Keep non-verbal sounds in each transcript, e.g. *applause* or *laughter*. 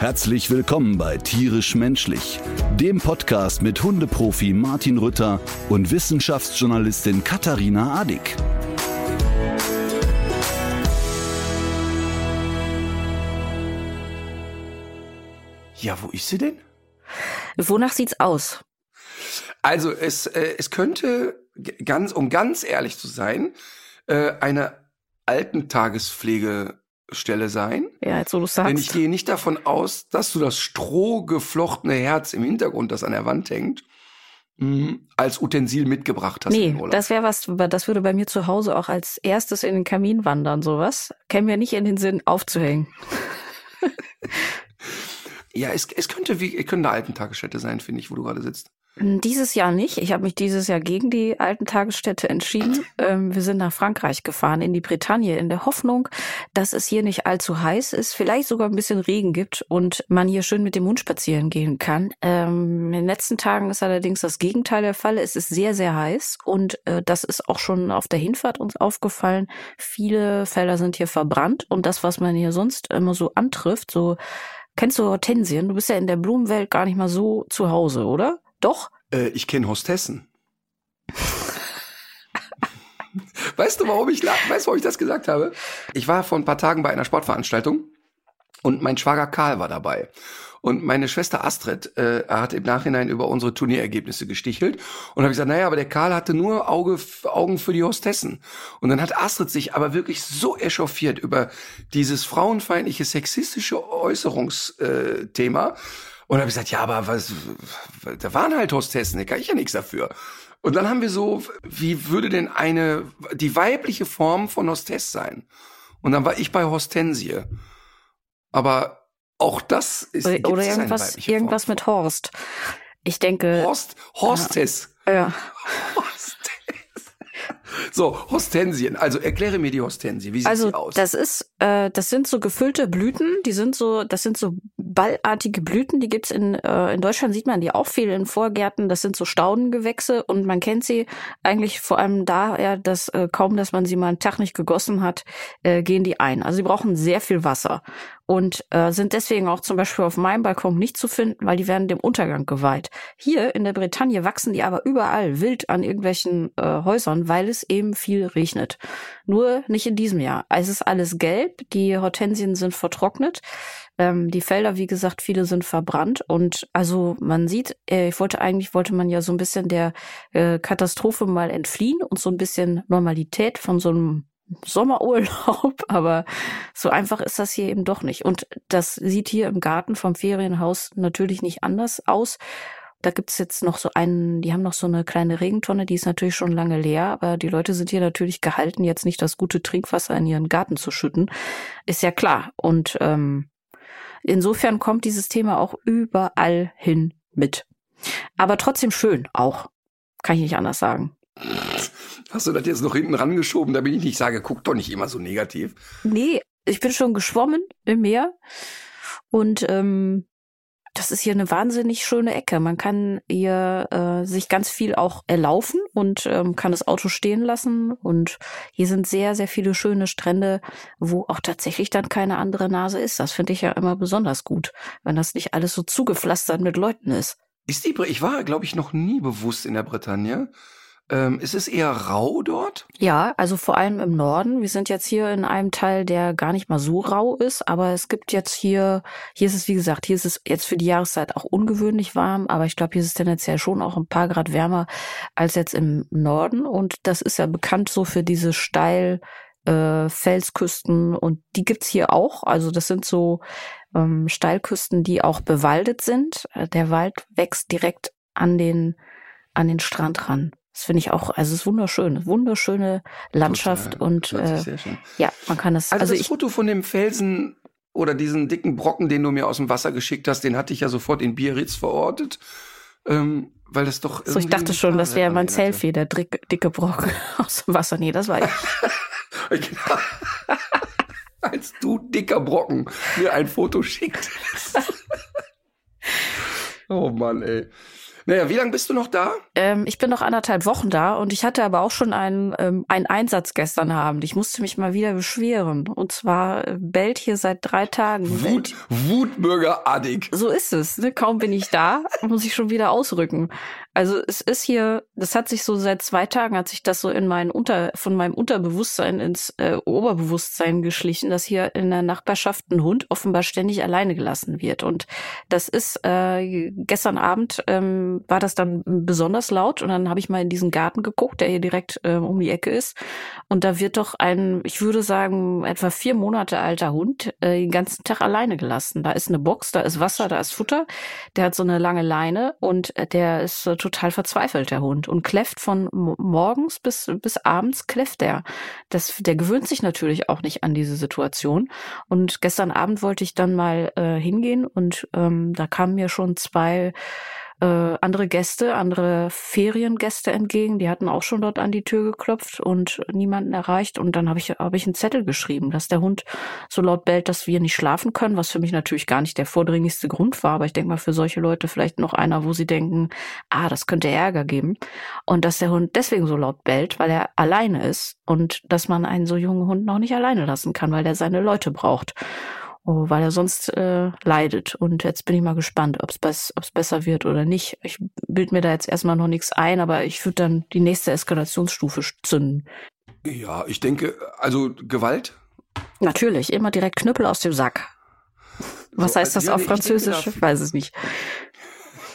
Herzlich willkommen bei Tierisch Menschlich, dem Podcast mit Hundeprofi Martin Rütter und Wissenschaftsjournalistin Katharina Adick. Ja, wo ist sie denn? Wonach sieht's aus? Also es, äh, es könnte ganz, um ganz ehrlich zu sein, äh, eine Altentagespflegestelle sein. Ja, jetzt wo du Denn ich sagst. gehe nicht davon aus, dass du das strohgeflochtene Herz im Hintergrund, das an der Wand hängt, mh, als Utensil mitgebracht hast. Nee, das wäre was, das würde bei mir zu Hause auch als erstes in den Kamin wandern, sowas. Käme mir nicht in den Sinn, aufzuhängen. *laughs* ja, es, es könnte wie, es könnte eine Altentagesstätte sein, finde ich, wo du gerade sitzt. Dieses Jahr nicht. Ich habe mich dieses Jahr gegen die alten Tagesstätte entschieden. Ähm, wir sind nach Frankreich gefahren, in die Bretagne, in der Hoffnung, dass es hier nicht allzu heiß ist, vielleicht sogar ein bisschen Regen gibt und man hier schön mit dem Hund spazieren gehen kann. Ähm, in den letzten Tagen ist allerdings das Gegenteil der Fall. Es ist sehr, sehr heiß und äh, das ist auch schon auf der Hinfahrt uns aufgefallen. Viele Felder sind hier verbrannt und das, was man hier sonst immer so antrifft, so Kennst du Hortensien? Du bist ja in der Blumenwelt gar nicht mal so zu Hause, oder? Doch? Äh, ich kenne Hostessen. weißt du, warum ich, weißt warum ich das gesagt habe? Ich war vor ein paar Tagen bei einer Sportveranstaltung und mein Schwager Karl war dabei. Und meine Schwester Astrid äh, hat im Nachhinein über unsere Turnierergebnisse gestichelt und habe gesagt, naja, aber der Karl hatte nur Auge, Augen für die Hostessen. Und dann hat Astrid sich aber wirklich so echauffiert über dieses frauenfeindliche, sexistische Äußerungsthema. Und habe ich gesagt, ja, aber was, da waren halt Hostessen, da kann ich ja nichts dafür. Und dann haben wir so, wie würde denn eine, die weibliche Form von Hostess sein? Und dann war ich bei Hostensie. Aber auch das ist Oder, oder irgendwas, irgendwas mit Horst. Ich denke, Horst, Hostess. ja, *laughs* Hostess. So, Hostensien. Also erkläre mir die Hostensie. Wie sieht also sie aus? das ist, äh, das sind so gefüllte Blüten, die sind so, das sind so ballartige Blüten, die gibt's in, äh, in Deutschland sieht man die auch viel in Vorgärten, das sind so Staudengewächse und man kennt sie eigentlich vor allem daher, dass äh, kaum, dass man sie mal einen Tag nicht gegossen hat, äh, gehen die ein. Also sie brauchen sehr viel Wasser und äh, sind deswegen auch zum Beispiel auf meinem Balkon nicht zu finden, weil die werden dem Untergang geweiht. Hier in der Bretagne wachsen die aber überall wild an irgendwelchen äh, Häusern, weil es eben viel regnet. Nur nicht in diesem Jahr. Es ist alles gelb, die Hortensien sind vertrocknet. Ähm, die Felder, wie gesagt, viele sind verbrannt und also man sieht, äh, ich wollte eigentlich wollte man ja so ein bisschen der äh, Katastrophe mal entfliehen und so ein bisschen Normalität von so einem Sommerurlaub, *laughs* aber so einfach ist das hier eben doch nicht. Und das sieht hier im Garten vom Ferienhaus natürlich nicht anders aus. Da gibt's jetzt noch so einen, die haben noch so eine kleine Regentonne, die ist natürlich schon lange leer, aber die Leute sind hier natürlich gehalten, jetzt nicht das gute Trinkwasser in ihren Garten zu schütten. Ist ja klar. Und ähm, insofern kommt dieses Thema auch überall hin mit. Aber trotzdem schön auch. Kann ich nicht anders sagen. Hast du das jetzt noch hinten rangeschoben, damit ich nicht sage, guck doch nicht immer so negativ. Nee, ich bin schon geschwommen im Meer und ähm, das ist hier eine wahnsinnig schöne Ecke. Man kann hier äh, sich ganz viel auch erlaufen und ähm, kann das Auto stehen lassen. Und hier sind sehr, sehr viele schöne Strände, wo auch tatsächlich dann keine andere Nase ist. Das finde ich ja immer besonders gut, wenn das nicht alles so zugepflastert mit Leuten ist. Ist die, ich war, glaube ich, noch nie bewusst in der Bretagne. Ähm, ist es eher rau dort? Ja, also vor allem im Norden. Wir sind jetzt hier in einem Teil, der gar nicht mal so rau ist, aber es gibt jetzt hier, hier ist es wie gesagt, hier ist es jetzt für die Jahreszeit auch ungewöhnlich warm, aber ich glaube, hier ist es tendenziell schon auch ein paar Grad wärmer als jetzt im Norden und das ist ja bekannt so für diese steil äh, Felsküsten und die gibt's hier auch. Also das sind so ähm, Steilküsten, die auch bewaldet sind. Äh, Der Wald wächst direkt an den an den Strand ran. Das finde ich auch, also es ist wunderschön, wunderschöne Landschaft Total. und äh, ja, man kann es. Also, Also, das ich, Foto von dem Felsen oder diesen dicken Brocken, den du mir aus dem Wasser geschickt hast, den hatte ich ja sofort in Biarritz verortet. Ähm, weil das doch. So, ich dachte schon, das wäre mein Selfie, der dicke, dicke Brocken *laughs* aus dem Wasser. Nee, das war ich. *laughs* genau. Als du dicker Brocken mir ein Foto schickt. *laughs* oh Mann, ey. Naja, wie lange bist du noch da? Ähm, ich bin noch anderthalb Wochen da und ich hatte aber auch schon einen, ähm, einen Einsatz gestern Abend. Ich musste mich mal wieder beschweren. Und zwar äh, bellt hier seit drei Tagen. Wut, Wutbürger Adik. So ist es. Ne? Kaum bin ich da, muss ich schon wieder ausrücken. Also es ist hier, das hat sich so seit zwei Tagen, hat sich das so in mein Unter, von meinem Unterbewusstsein ins äh, Oberbewusstsein geschlichen, dass hier in der Nachbarschaft ein Hund offenbar ständig alleine gelassen wird. Und das ist äh, gestern Abend ähm, war das dann besonders laut und dann habe ich mal in diesen Garten geguckt, der hier direkt äh, um die Ecke ist. Und da wird doch ein, ich würde sagen, etwa vier Monate alter Hund äh, den ganzen Tag alleine gelassen. Da ist eine Box, da ist Wasser, da ist Futter. Der hat so eine lange Leine und äh, der ist äh, total verzweifelt, der Hund, und kläfft von morgens bis, bis abends kläfft der. Das, der gewöhnt sich natürlich auch nicht an diese Situation. Und gestern Abend wollte ich dann mal äh, hingehen und ähm, da kamen mir schon zwei äh, andere Gäste, andere Feriengäste entgegen. Die hatten auch schon dort an die Tür geklopft und niemanden erreicht. Und dann habe ich, hab ich einen Zettel geschrieben, dass der Hund so laut bellt, dass wir nicht schlafen können, was für mich natürlich gar nicht der vordringlichste Grund war. Aber ich denke mal, für solche Leute vielleicht noch einer, wo sie denken, ah, das könnte Ärger geben. Und dass der Hund deswegen so laut bellt, weil er alleine ist und dass man einen so jungen Hund noch nicht alleine lassen kann, weil er seine Leute braucht. Oh, weil er sonst äh, leidet. Und jetzt bin ich mal gespannt, ob es besser wird oder nicht. Ich bild mir da jetzt erstmal noch nichts ein, aber ich würde dann die nächste Eskalationsstufe zünden. Ja, ich denke, also Gewalt? Natürlich, immer direkt Knüppel aus dem Sack. Was so, heißt das ja, auf Französisch? Ich weiß es nicht.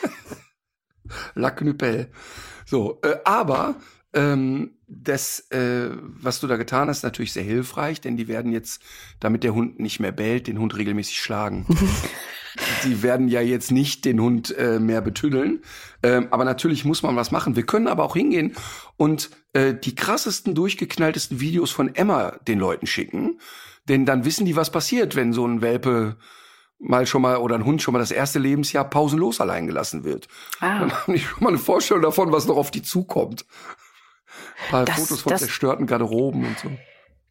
*laughs* La Knüppel. So, äh, aber ähm, das, äh, was du da getan hast, natürlich sehr hilfreich, denn die werden jetzt, damit der Hund nicht mehr bellt, den Hund regelmäßig schlagen. *laughs* die werden ja jetzt nicht den Hund äh, mehr betüddeln. Ähm, aber natürlich muss man was machen. Wir können aber auch hingehen und äh, die krassesten, durchgeknalltesten Videos von Emma den Leuten schicken. Denn dann wissen die, was passiert, wenn so ein Welpe mal schon mal oder ein Hund schon mal das erste Lebensjahr pausenlos allein gelassen wird. Ah. Dann haben die schon mal eine Vorstellung davon, was noch auf die zukommt. Ein paar das, Fotos von das, zerstörten Garderoben und so.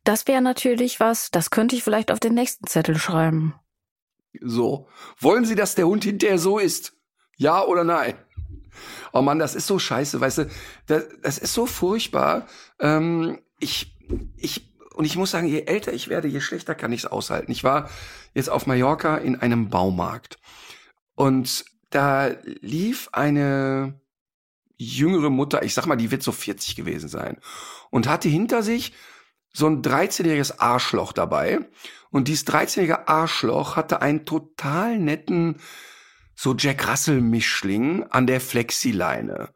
Das wäre natürlich was, das könnte ich vielleicht auf den nächsten Zettel schreiben. So. Wollen Sie, dass der Hund hinterher so ist? Ja oder nein? Oh Mann, das ist so scheiße, weißt du, das, das ist so furchtbar. Ähm, ich, ich, und ich muss sagen, je älter ich werde, je schlechter kann ich es aushalten. Ich war jetzt auf Mallorca in einem Baumarkt und da lief eine jüngere Mutter, ich sag mal, die wird so 40 gewesen sein, und hatte hinter sich so ein 13-jähriges Arschloch dabei. Und dieses 13-jährige Arschloch hatte einen total netten, so Jack Russell-Mischling an der Flexileine.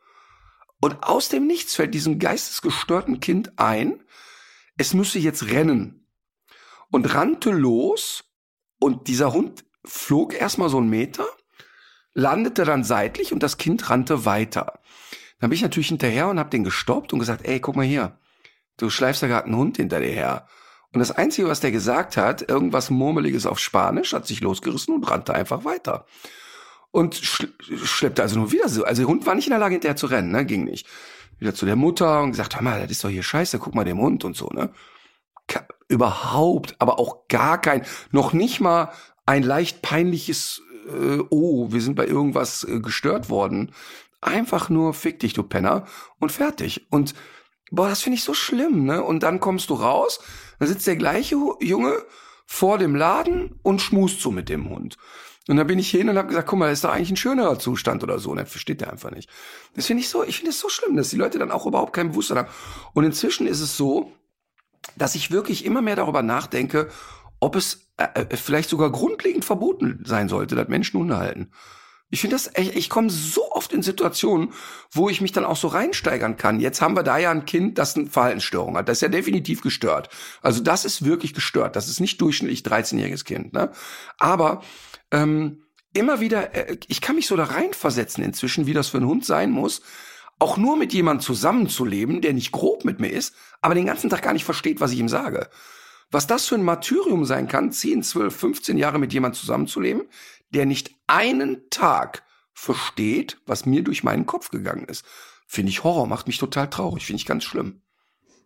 Und aus dem Nichts fällt diesem geistesgestörten Kind ein, es müsse jetzt rennen. Und rannte los und dieser Hund flog erstmal so einen Meter, landete dann seitlich und das Kind rannte weiter. Dann bin ich natürlich hinterher und habe den gestoppt und gesagt, ey, guck mal hier, du schleifst da gerade einen Hund hinter dir her. Und das Einzige, was der gesagt hat, irgendwas Murmeliges auf Spanisch, hat sich losgerissen und rannte einfach weiter. Und schleppte also nur wieder so. Also der Hund war nicht in der Lage, hinterher zu rennen, ne? Ging nicht. Wieder zu der Mutter und gesagt, hör mal, das ist doch hier scheiße, guck mal dem Hund und so, ne? Überhaupt, aber auch gar kein, noch nicht mal ein leicht peinliches, äh, oh, wir sind bei irgendwas äh, gestört worden. Einfach nur fick dich, du Penner, und fertig. Und boah, das finde ich so schlimm, ne? Und dann kommst du raus, dann sitzt der gleiche Junge vor dem Laden und schmust so mit dem Hund. Und dann bin ich hin und habe gesagt, guck mal, das ist doch eigentlich ein schönerer Zustand oder so. Und er versteht der einfach nicht. Das finde ich so, ich finde es so schlimm, dass die Leute dann auch überhaupt kein Bewusstsein haben. Und inzwischen ist es so, dass ich wirklich immer mehr darüber nachdenke, ob es äh, äh vielleicht sogar grundlegend verboten sein sollte, dass Menschen Hunde halten. Ich finde das, ich, ich komme so oft in Situationen, wo ich mich dann auch so reinsteigern kann. Jetzt haben wir da ja ein Kind, das eine Verhaltensstörung hat. Das ist ja definitiv gestört. Also das ist wirklich gestört. Das ist nicht durchschnittlich 13-jähriges Kind. Ne? Aber ähm, immer wieder, äh, ich kann mich so da reinversetzen inzwischen, wie das für ein Hund sein muss, auch nur mit jemandem zusammenzuleben, der nicht grob mit mir ist, aber den ganzen Tag gar nicht versteht, was ich ihm sage. Was das für ein Martyrium sein kann, 10, 12, 15 Jahre mit jemandem zusammenzuleben, der nicht einen Tag versteht, was mir durch meinen Kopf gegangen ist. Finde ich Horror, macht mich total traurig, finde ich ganz schlimm.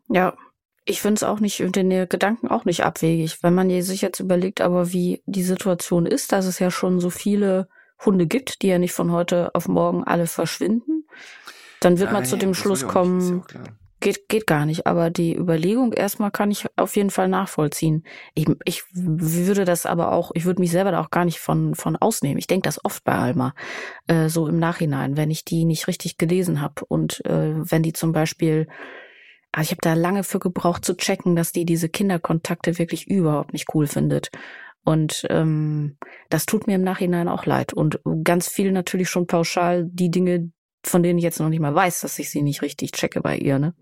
Ja, ich finde es auch nicht, den Gedanken auch nicht abwegig, wenn man sich jetzt überlegt, aber wie die Situation ist, dass es ja schon so viele Hunde gibt, die ja nicht von heute auf morgen alle verschwinden, dann wird Nein, man zu dem Schluss kommen, geht, geht gar nicht. Aber die Überlegung erstmal kann ich auf jeden Fall nachvollziehen. Ich, ich würde das aber auch, ich würde mich selber da auch gar nicht von, von ausnehmen. Ich denke das oft bei Alma, äh, so im Nachhinein, wenn ich die nicht richtig gelesen habe und äh, wenn die zum Beispiel also ich habe da lange für gebraucht zu checken, dass die diese Kinderkontakte wirklich überhaupt nicht cool findet. Und ähm, das tut mir im Nachhinein auch leid. Und ganz viel natürlich schon pauschal die Dinge, von denen ich jetzt noch nicht mal weiß, dass ich sie nicht richtig checke bei ihr, ne?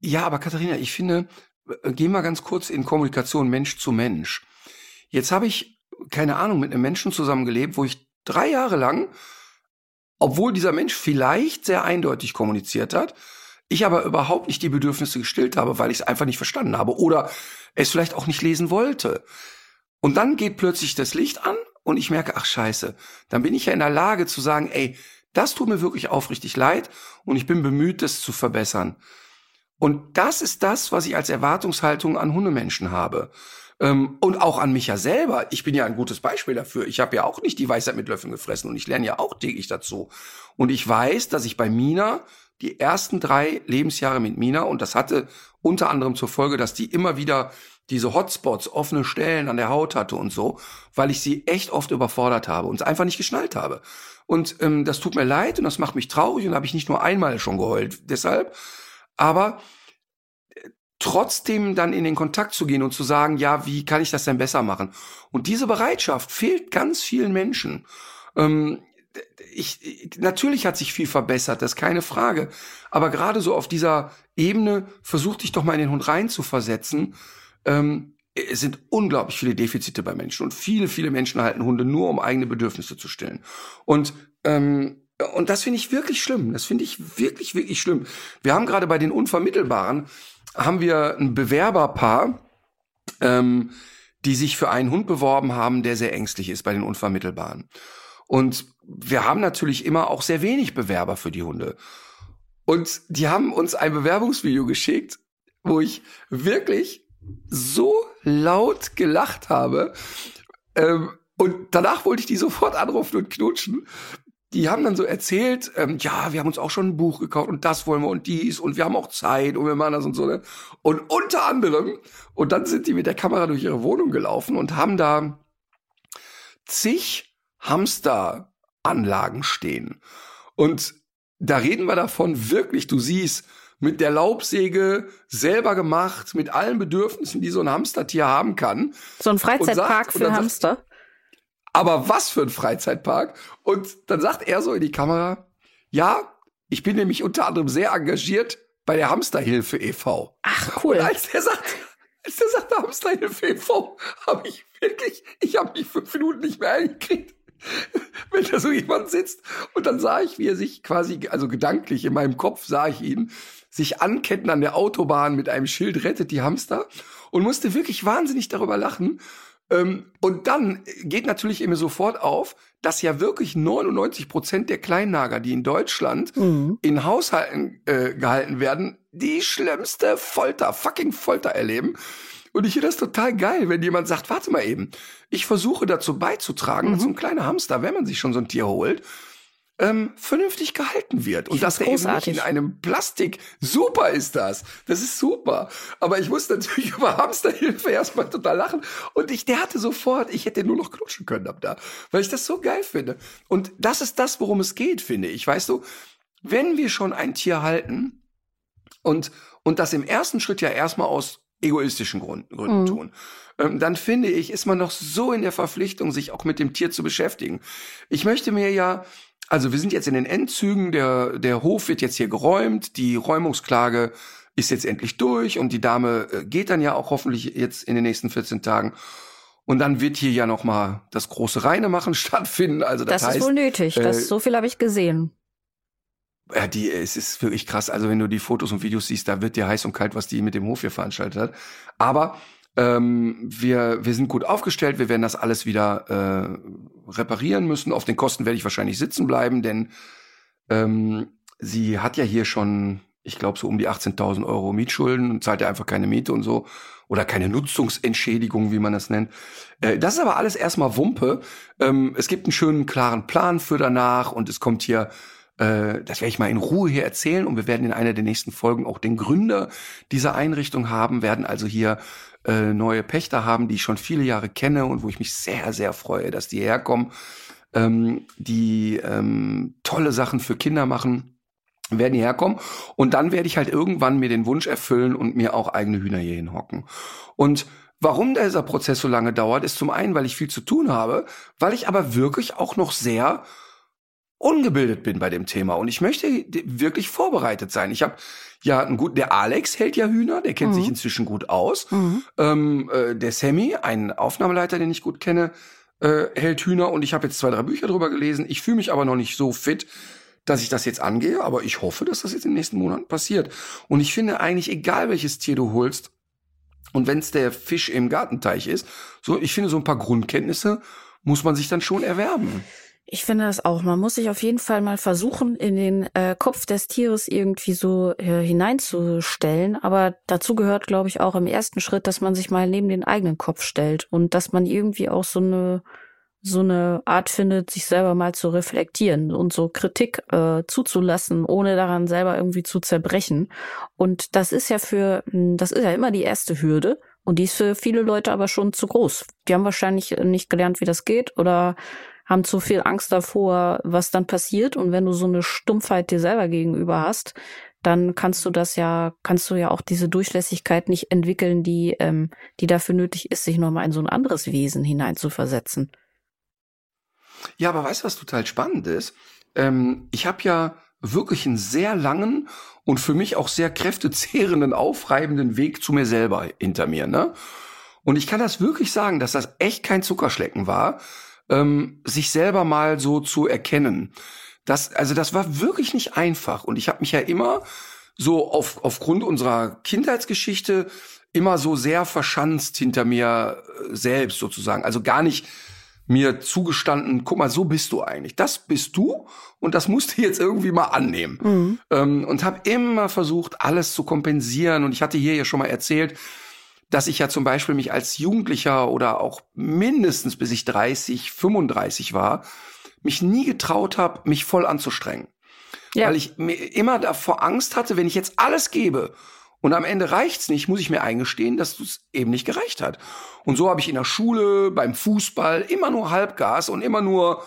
Ja, aber Katharina, ich finde, äh, geh mal ganz kurz in Kommunikation Mensch zu Mensch. Jetzt habe ich, keine Ahnung, mit einem Menschen zusammengelebt, wo ich drei Jahre lang, obwohl dieser Mensch vielleicht sehr eindeutig kommuniziert hat, ich aber überhaupt nicht die Bedürfnisse gestillt habe, weil ich es einfach nicht verstanden habe oder es vielleicht auch nicht lesen wollte. Und dann geht plötzlich das Licht an und ich merke, ach scheiße, dann bin ich ja in der Lage zu sagen, ey, das tut mir wirklich aufrichtig leid und ich bin bemüht, das zu verbessern. Und das ist das, was ich als Erwartungshaltung an Hundemenschen habe. Ähm, und auch an mich ja selber. Ich bin ja ein gutes Beispiel dafür. Ich habe ja auch nicht die Weisheit mit Löffeln gefressen und ich lerne ja auch täglich dazu. Und ich weiß, dass ich bei Mina die ersten drei Lebensjahre mit Mina, und das hatte unter anderem zur Folge, dass die immer wieder diese Hotspots, offene Stellen an der Haut hatte und so, weil ich sie echt oft überfordert habe und es einfach nicht geschnallt habe. Und ähm, das tut mir leid und das macht mich traurig und habe ich nicht nur einmal schon geheult deshalb. Aber äh, trotzdem dann in den Kontakt zu gehen und zu sagen, ja, wie kann ich das denn besser machen? Und diese Bereitschaft fehlt ganz vielen Menschen. Ähm, ich, natürlich hat sich viel verbessert, das ist keine Frage. Aber gerade so auf dieser Ebene versuch dich doch mal in den Hund rein zu versetzen ähm, es sind unglaublich viele Defizite bei Menschen und viele, viele Menschen halten Hunde nur, um eigene Bedürfnisse zu stillen. Und ähm, und das finde ich wirklich schlimm. Das finde ich wirklich, wirklich schlimm. Wir haben gerade bei den Unvermittelbaren haben wir ein Bewerberpaar, ähm, die sich für einen Hund beworben haben, der sehr ängstlich ist bei den Unvermittelbaren. Und wir haben natürlich immer auch sehr wenig Bewerber für die Hunde. Und die haben uns ein Bewerbungsvideo geschickt, wo ich wirklich so laut gelacht habe. Ähm, und danach wollte ich die sofort anrufen und knutschen. Die haben dann so erzählt, ähm, ja, wir haben uns auch schon ein Buch gekauft und das wollen wir und dies und wir haben auch Zeit und wir machen das und so. Ne? Und unter anderem, und dann sind die mit der Kamera durch ihre Wohnung gelaufen und haben da zig Hamsteranlagen stehen. Und da reden wir davon wirklich, du siehst, mit der Laubsäge selber gemacht, mit allen Bedürfnissen, die so ein Hamstertier haben kann. So ein Freizeitpark sagt, für Hamster. Aber was für ein Freizeitpark? Und dann sagt er so in die Kamera, ja, ich bin nämlich unter anderem sehr engagiert bei der Hamsterhilfe e.V. Ach, cool. Und als der sagt, als der sagte Hamsterhilfe e.V., habe ich wirklich, ich habe mich fünf Minuten nicht mehr eingekriegt. *laughs* Wenn da so jemand sitzt und dann sah ich, wie er sich quasi, also gedanklich in meinem Kopf sah ich ihn, sich anketten an der Autobahn mit einem Schild rettet die Hamster und musste wirklich wahnsinnig darüber lachen. Ähm, und dann geht natürlich immer sofort auf, dass ja wirklich 99 Prozent der Kleinnager, die in Deutschland mhm. in Haushalten äh, gehalten werden, die schlimmste Folter, fucking Folter erleben. Und ich finde das total geil, wenn jemand sagt, warte mal eben, ich versuche dazu beizutragen, mhm. dass so ein kleiner Hamster, wenn man sich schon so ein Tier holt, ähm, vernünftig gehalten wird. Und das eben nicht in einem Plastik. Super ist das. Das ist super. Aber ich muss natürlich *laughs* über Hamsterhilfe erstmal total lachen. Und ich, der hatte sofort, ich hätte nur noch knutschen können ab da. Weil ich das so geil finde. Und das ist das, worum es geht, finde ich. Weißt du, wenn wir schon ein Tier halten und, und das im ersten Schritt ja erstmal aus egoistischen Gründen, Gründen mhm. tun, ähm, dann finde ich, ist man noch so in der Verpflichtung, sich auch mit dem Tier zu beschäftigen. Ich möchte mir ja also wir sind jetzt in den Endzügen, der, der Hof wird jetzt hier geräumt, die Räumungsklage ist jetzt endlich durch und die Dame äh, geht dann ja auch hoffentlich jetzt in den nächsten 14 Tagen. Und dann wird hier ja noch mal das große Reinemachen *laughs* stattfinden. Also das, das heißt, ist wohl nötig. Äh, das, so viel habe ich gesehen. Ja, die, es ist wirklich krass. Also wenn du die Fotos und Videos siehst, da wird dir heiß und kalt, was die mit dem Hof hier veranstaltet hat. Aber Ähm, wir, wir sind gut aufgestellt, wir werden das alles wieder äh, reparieren müssen. Auf den Kosten werde ich wahrscheinlich sitzen bleiben, denn ähm, sie hat ja hier schon, ich glaube, so um die 18.000 Euro Mietschulden und zahlt ja einfach keine Miete und so. Oder keine Nutzungsentschädigung, wie man das nennt. Äh, das ist aber alles erstmal Wumpe. Ähm, es gibt einen schönen, klaren Plan für danach und es kommt hier äh, das werde ich mal in Ruhe hier erzählen und wir werden in einer der nächsten Folgen auch den Gründer dieser Einrichtung haben, werden also hier äh, neue Pächter haben, die ich schon viele Jahre kenne und wo ich mich sehr, sehr freue, dass die herkommen, ähm, die ähm, tolle Sachen für Kinder machen werden hierher kommen und dann werde ich halt irgendwann mir den Wunsch erfüllen und mir auch eigene Hühner hier hinhocken. Und warum dieser Prozess so lange dauert, ist zum einen, weil ich viel zu tun habe, weil ich aber wirklich auch noch sehr ungebildet bin bei dem Thema und ich möchte wirklich vorbereitet sein. Ich habe ja einen guten, der Alex hält ja Hühner, der kennt mhm. sich inzwischen gut aus. Mhm. Ähm, äh, der Sammy, ein Aufnahmeleiter, den ich gut kenne, äh, hält Hühner und ich habe jetzt zwei, drei Bücher drüber gelesen. Ich fühle mich aber noch nicht so fit, dass ich das jetzt angehe, aber ich hoffe, dass das jetzt in den nächsten Monaten passiert. Und ich finde eigentlich, egal welches Tier du holst, und wenn es der Fisch im Gartenteich ist, so, ich finde, so ein paar Grundkenntnisse muss man sich dann schon erwerben. Ich finde das auch. Man muss sich auf jeden Fall mal versuchen, in den äh, Kopf des Tieres irgendwie so äh, hineinzustellen. Aber dazu gehört, glaube ich, auch im ersten Schritt, dass man sich mal neben den eigenen Kopf stellt und dass man irgendwie auch so eine so eine Art findet, sich selber mal zu reflektieren und so Kritik äh, zuzulassen, ohne daran selber irgendwie zu zerbrechen. Und das ist ja für, hm, das ist ja immer die erste Hürde. Und die ist für viele Leute aber schon zu groß. Die haben wahrscheinlich nicht gelernt, wie das geht oder haben zu viel Angst davor, was dann passiert. Und wenn du so eine Stumpfheit dir selber gegenüber hast, dann kannst du das ja, kannst du ja auch diese Durchlässigkeit nicht entwickeln, die, ähm, die dafür nötig ist, sich nochmal in so ein anderes Wesen hineinzuversetzen. Ja, aber weißt du, was total spannend ist? Ähm, ich habe ja wirklich einen sehr langen und für mich auch sehr kräftezehrenden, aufreibenden Weg zu mir selber hinter mir. Ne? Und ich kann das wirklich sagen, dass das echt kein Zuckerschlecken war, ähm, sich selber mal so zu erkennen. Das, also das war wirklich nicht einfach. Und ich habe mich ja immer so auf, aufgrund unserer Kindheitsgeschichte immer so sehr verschanzt hinter mir äh, selbst sozusagen. Also gar nicht mir zugestanden, guck mal, so bist du eigentlich. Das bist du und das musst du jetzt irgendwie mal annehmen. Mhm. Ähm, und habe immer versucht, alles zu kompensieren. Und ich hatte hier ja schon mal erzählt, dass ich ja zum Beispiel mich als Jugendlicher oder auch mindestens bis ich 30, 35 war, mich nie getraut habe, mich voll anzustrengen. Ja. Weil ich mir immer davor Angst hatte, wenn ich jetzt alles gebe und am Ende reicht's nicht, muss ich mir eingestehen, dass es eben nicht gereicht hat. Und so habe ich in der Schule, beim Fußball immer nur Halbgas und immer nur,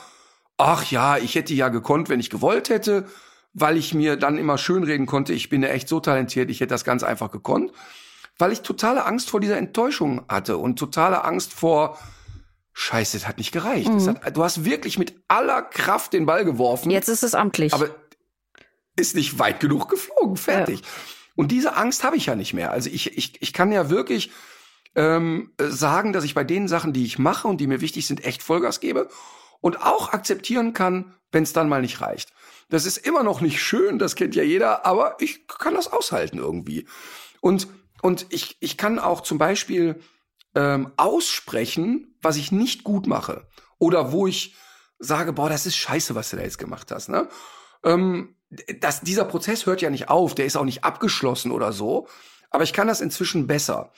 ach ja, ich hätte ja gekonnt, wenn ich gewollt hätte, weil ich mir dann immer schönreden konnte, ich bin ja echt so talentiert, ich hätte das ganz einfach gekonnt weil ich totale Angst vor dieser Enttäuschung hatte und totale Angst vor, Scheiße, es hat nicht gereicht. Mhm. Hat, du hast wirklich mit aller Kraft den Ball geworfen. Jetzt ist es amtlich. Aber ist nicht weit genug geflogen. Fertig. Ja. Und diese Angst habe ich ja nicht mehr. Also ich, ich, ich kann ja wirklich ähm, sagen, dass ich bei den Sachen, die ich mache und die mir wichtig sind, echt Vollgas gebe und auch akzeptieren kann, wenn es dann mal nicht reicht. Das ist immer noch nicht schön, das kennt ja jeder, aber ich kann das aushalten irgendwie. Und und ich, ich kann auch zum Beispiel ähm, aussprechen, was ich nicht gut mache. Oder wo ich sage, boah, das ist scheiße, was du da jetzt gemacht hast. Ne? Ähm, das, dieser Prozess hört ja nicht auf, der ist auch nicht abgeschlossen oder so. Aber ich kann das inzwischen besser.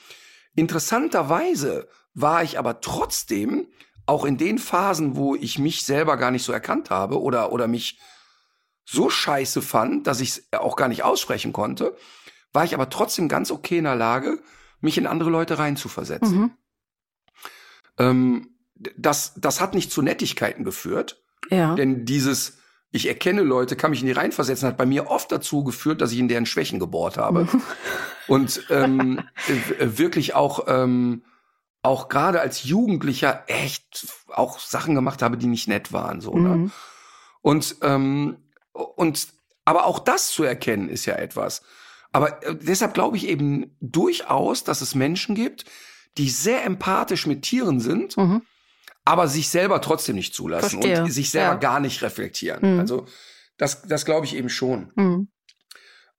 Interessanterweise war ich aber trotzdem auch in den Phasen, wo ich mich selber gar nicht so erkannt habe oder, oder mich so scheiße fand, dass ich es auch gar nicht aussprechen konnte, war ich aber trotzdem ganz okay in der Lage, mich in andere Leute reinzuversetzen. Mhm. Ähm, das, das hat nicht zu Nettigkeiten geführt. Ja. Denn dieses, ich erkenne Leute, kann mich in die reinversetzen, hat bei mir oft dazu geführt, dass ich in deren Schwächen gebohrt habe. Mhm. Und ähm, *laughs* wirklich auch, ähm, auch gerade als Jugendlicher echt auch Sachen gemacht habe, die nicht nett waren. So, ne? mhm. Und, ähm, und aber auch das zu erkennen, ist ja etwas. Aber äh, deshalb glaube ich eben durchaus, dass es Menschen gibt, die sehr empathisch mit Tieren sind, mhm. aber sich selber trotzdem nicht zulassen Verstehe. und sich selber ja. gar nicht reflektieren. Mhm. Also das, das glaube ich eben schon. Mhm.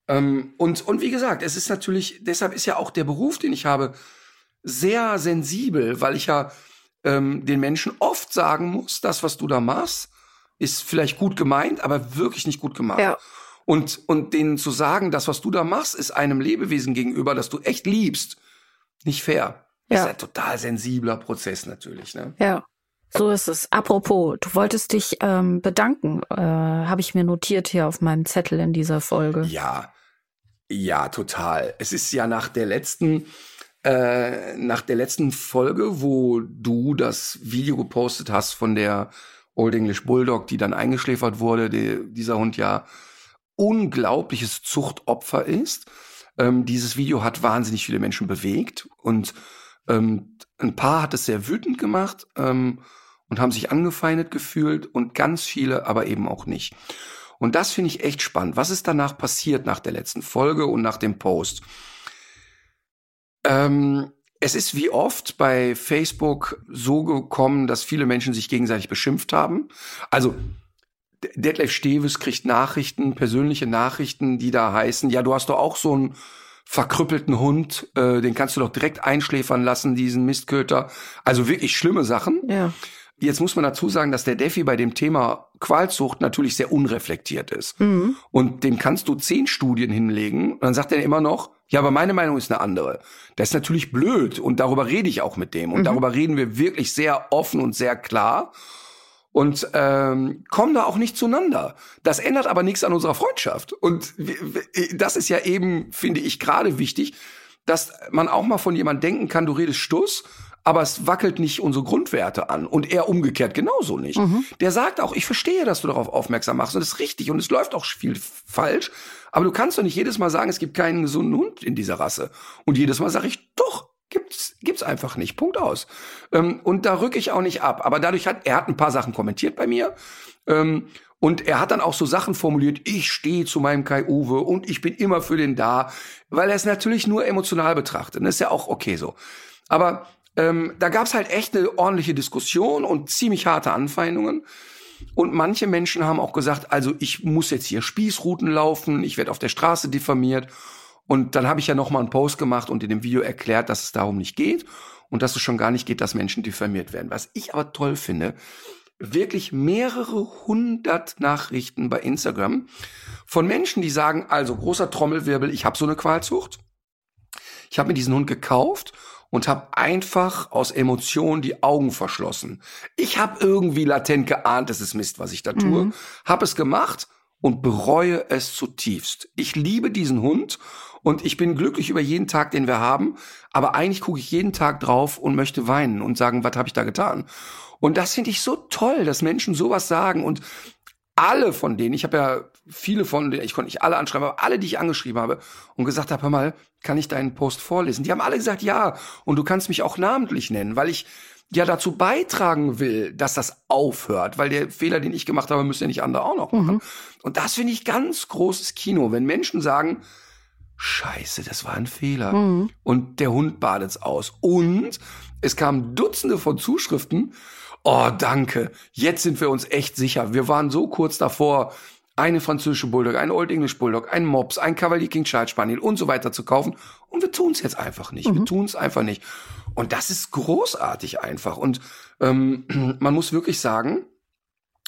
Ähm, und, und wie gesagt, es ist natürlich, deshalb ist ja auch der Beruf, den ich habe, sehr sensibel, weil ich ja ähm, den Menschen oft sagen muss, das, was du da machst, ist vielleicht gut gemeint, aber wirklich nicht gut gemacht. Ja. Und, und denen zu sagen, das, was du da machst, ist einem Lebewesen gegenüber, das du echt liebst, nicht fair. Das Ja. ist ein total sensibler Prozess natürlich. Ne? Ja. So ist es. Apropos, du wolltest dich ähm, bedanken, äh, habe ich mir notiert hier auf meinem Zettel in dieser Folge. Ja, ja, total. Es ist ja nach der letzten, äh, nach der letzten Folge, wo du das Video gepostet hast von der Old English Bulldog, die dann eingeschläfert wurde, die, dieser Hund ja unglaubliches Zuchtopfer ist. Ähm, dieses Video hat wahnsinnig viele Menschen bewegt und ähm, ein paar hat es sehr wütend gemacht ähm, und haben sich angefeindet gefühlt und ganz viele aber eben auch nicht. Und das finde ich echt spannend. Was ist danach passiert nach der letzten Folge und nach dem Post? Ähm, es ist wie oft bei Facebook so gekommen, dass viele Menschen sich gegenseitig beschimpft haben. Also Detlef Steves kriegt Nachrichten, persönliche Nachrichten, die da heißen, ja, du hast doch auch so einen verkrüppelten Hund, äh, den kannst du doch direkt einschläfern lassen, diesen Mistköter. Also wirklich schlimme Sachen. Ja. Jetzt muss man dazu sagen, dass der Defi bei dem Thema Qualzucht natürlich sehr unreflektiert ist. Mhm. Und dem kannst du zehn Studien hinlegen und dann sagt er immer noch, ja, aber meine Meinung ist eine andere. Das ist natürlich blöd und darüber rede ich auch mit dem und darüber reden wir wirklich sehr offen und sehr klar und ähm, kommen da auch nicht zueinander. Das ändert aber nichts an unserer Freundschaft. Und das ist ja eben, finde ich, gerade wichtig, dass man auch mal von jemand denken kann, du redest Stuss, aber es wackelt nicht unsere Grundwerte an. Und er umgekehrt genauso nicht. Der sagt auch, ich verstehe, dass du darauf aufmerksam machst. Und das ist richtig. Und es läuft auch viel falsch, aber du kannst doch nicht jedes Mal sagen, es gibt keinen gesunden Hund in dieser Rasse. Und jedes Mal sage ich, doch, gibt's gibt's einfach nicht. Punkt aus. Ähm, und da rücke ich auch nicht ab, aber dadurch hat er hat ein paar Sachen kommentiert bei mir. Ähm, und er hat dann auch so Sachen formuliert, ich stehe zu meinem Kai Uwe und ich bin immer für den da, weil er es natürlich nur emotional betrachtet. Das ist ja auch okay so. Aber ähm, da gab's halt echt eine ordentliche Diskussion und ziemlich harte Anfeindungen. Und manche Menschen haben auch gesagt, also ich muss jetzt hier Spießrouten laufen, ich werde auf der Straße diffamiert. Und dann habe ich ja noch mal einen Post gemacht und in dem Video erklärt, dass es darum nicht geht und dass es schon gar nicht geht, dass Menschen diffamiert werden. Was ich aber toll finde, wirklich mehrere hundert Nachrichten bei Instagram von Menschen, die sagen, also großer Trommelwirbel, ich habe so eine Qualzucht. Ich habe mir diesen Hund gekauft und habe einfach aus Emotionen die Augen verschlossen. Ich habe irgendwie latent geahnt, es ist Mist, was ich da tue, Mhm. habe es gemacht und bereue es zutiefst. Ich liebe diesen Hund und ich bin glücklich über jeden Tag, den wir haben, aber eigentlich gucke ich jeden Tag drauf und möchte weinen und sagen, was habe ich da getan? Und das finde ich so toll, dass Menschen sowas sagen und alle von denen, ich habe ja viele von denen, ich konnte nicht alle anschreiben, aber alle, die ich angeschrieben habe und gesagt habe, hör mal, kann ich deinen Post vorlesen? Die haben alle gesagt, ja, und du kannst mich auch namentlich nennen, weil ich ja dazu beitragen will, dass das aufhört, weil der Fehler, den ich gemacht habe, müssen ja nicht andere auch noch machen. Und das finde ich ganz großes Kino, wenn Menschen sagen, Scheiße, das war ein Fehler. Mhm. Und der Hund badet's aus. Und es kamen Dutzende von Zuschriften. Oh, danke. Jetzt sind wir uns echt sicher. Wir waren so kurz davor, eine französische Bulldog, ein Old English Bulldog, ein Mops, ein Cavalier King Child Spaniel und so weiter zu kaufen. Und wir tun's jetzt einfach nicht. Wir tun's einfach nicht. Und das ist großartig einfach. Und ähm, *clears throat* man muss wirklich sagen,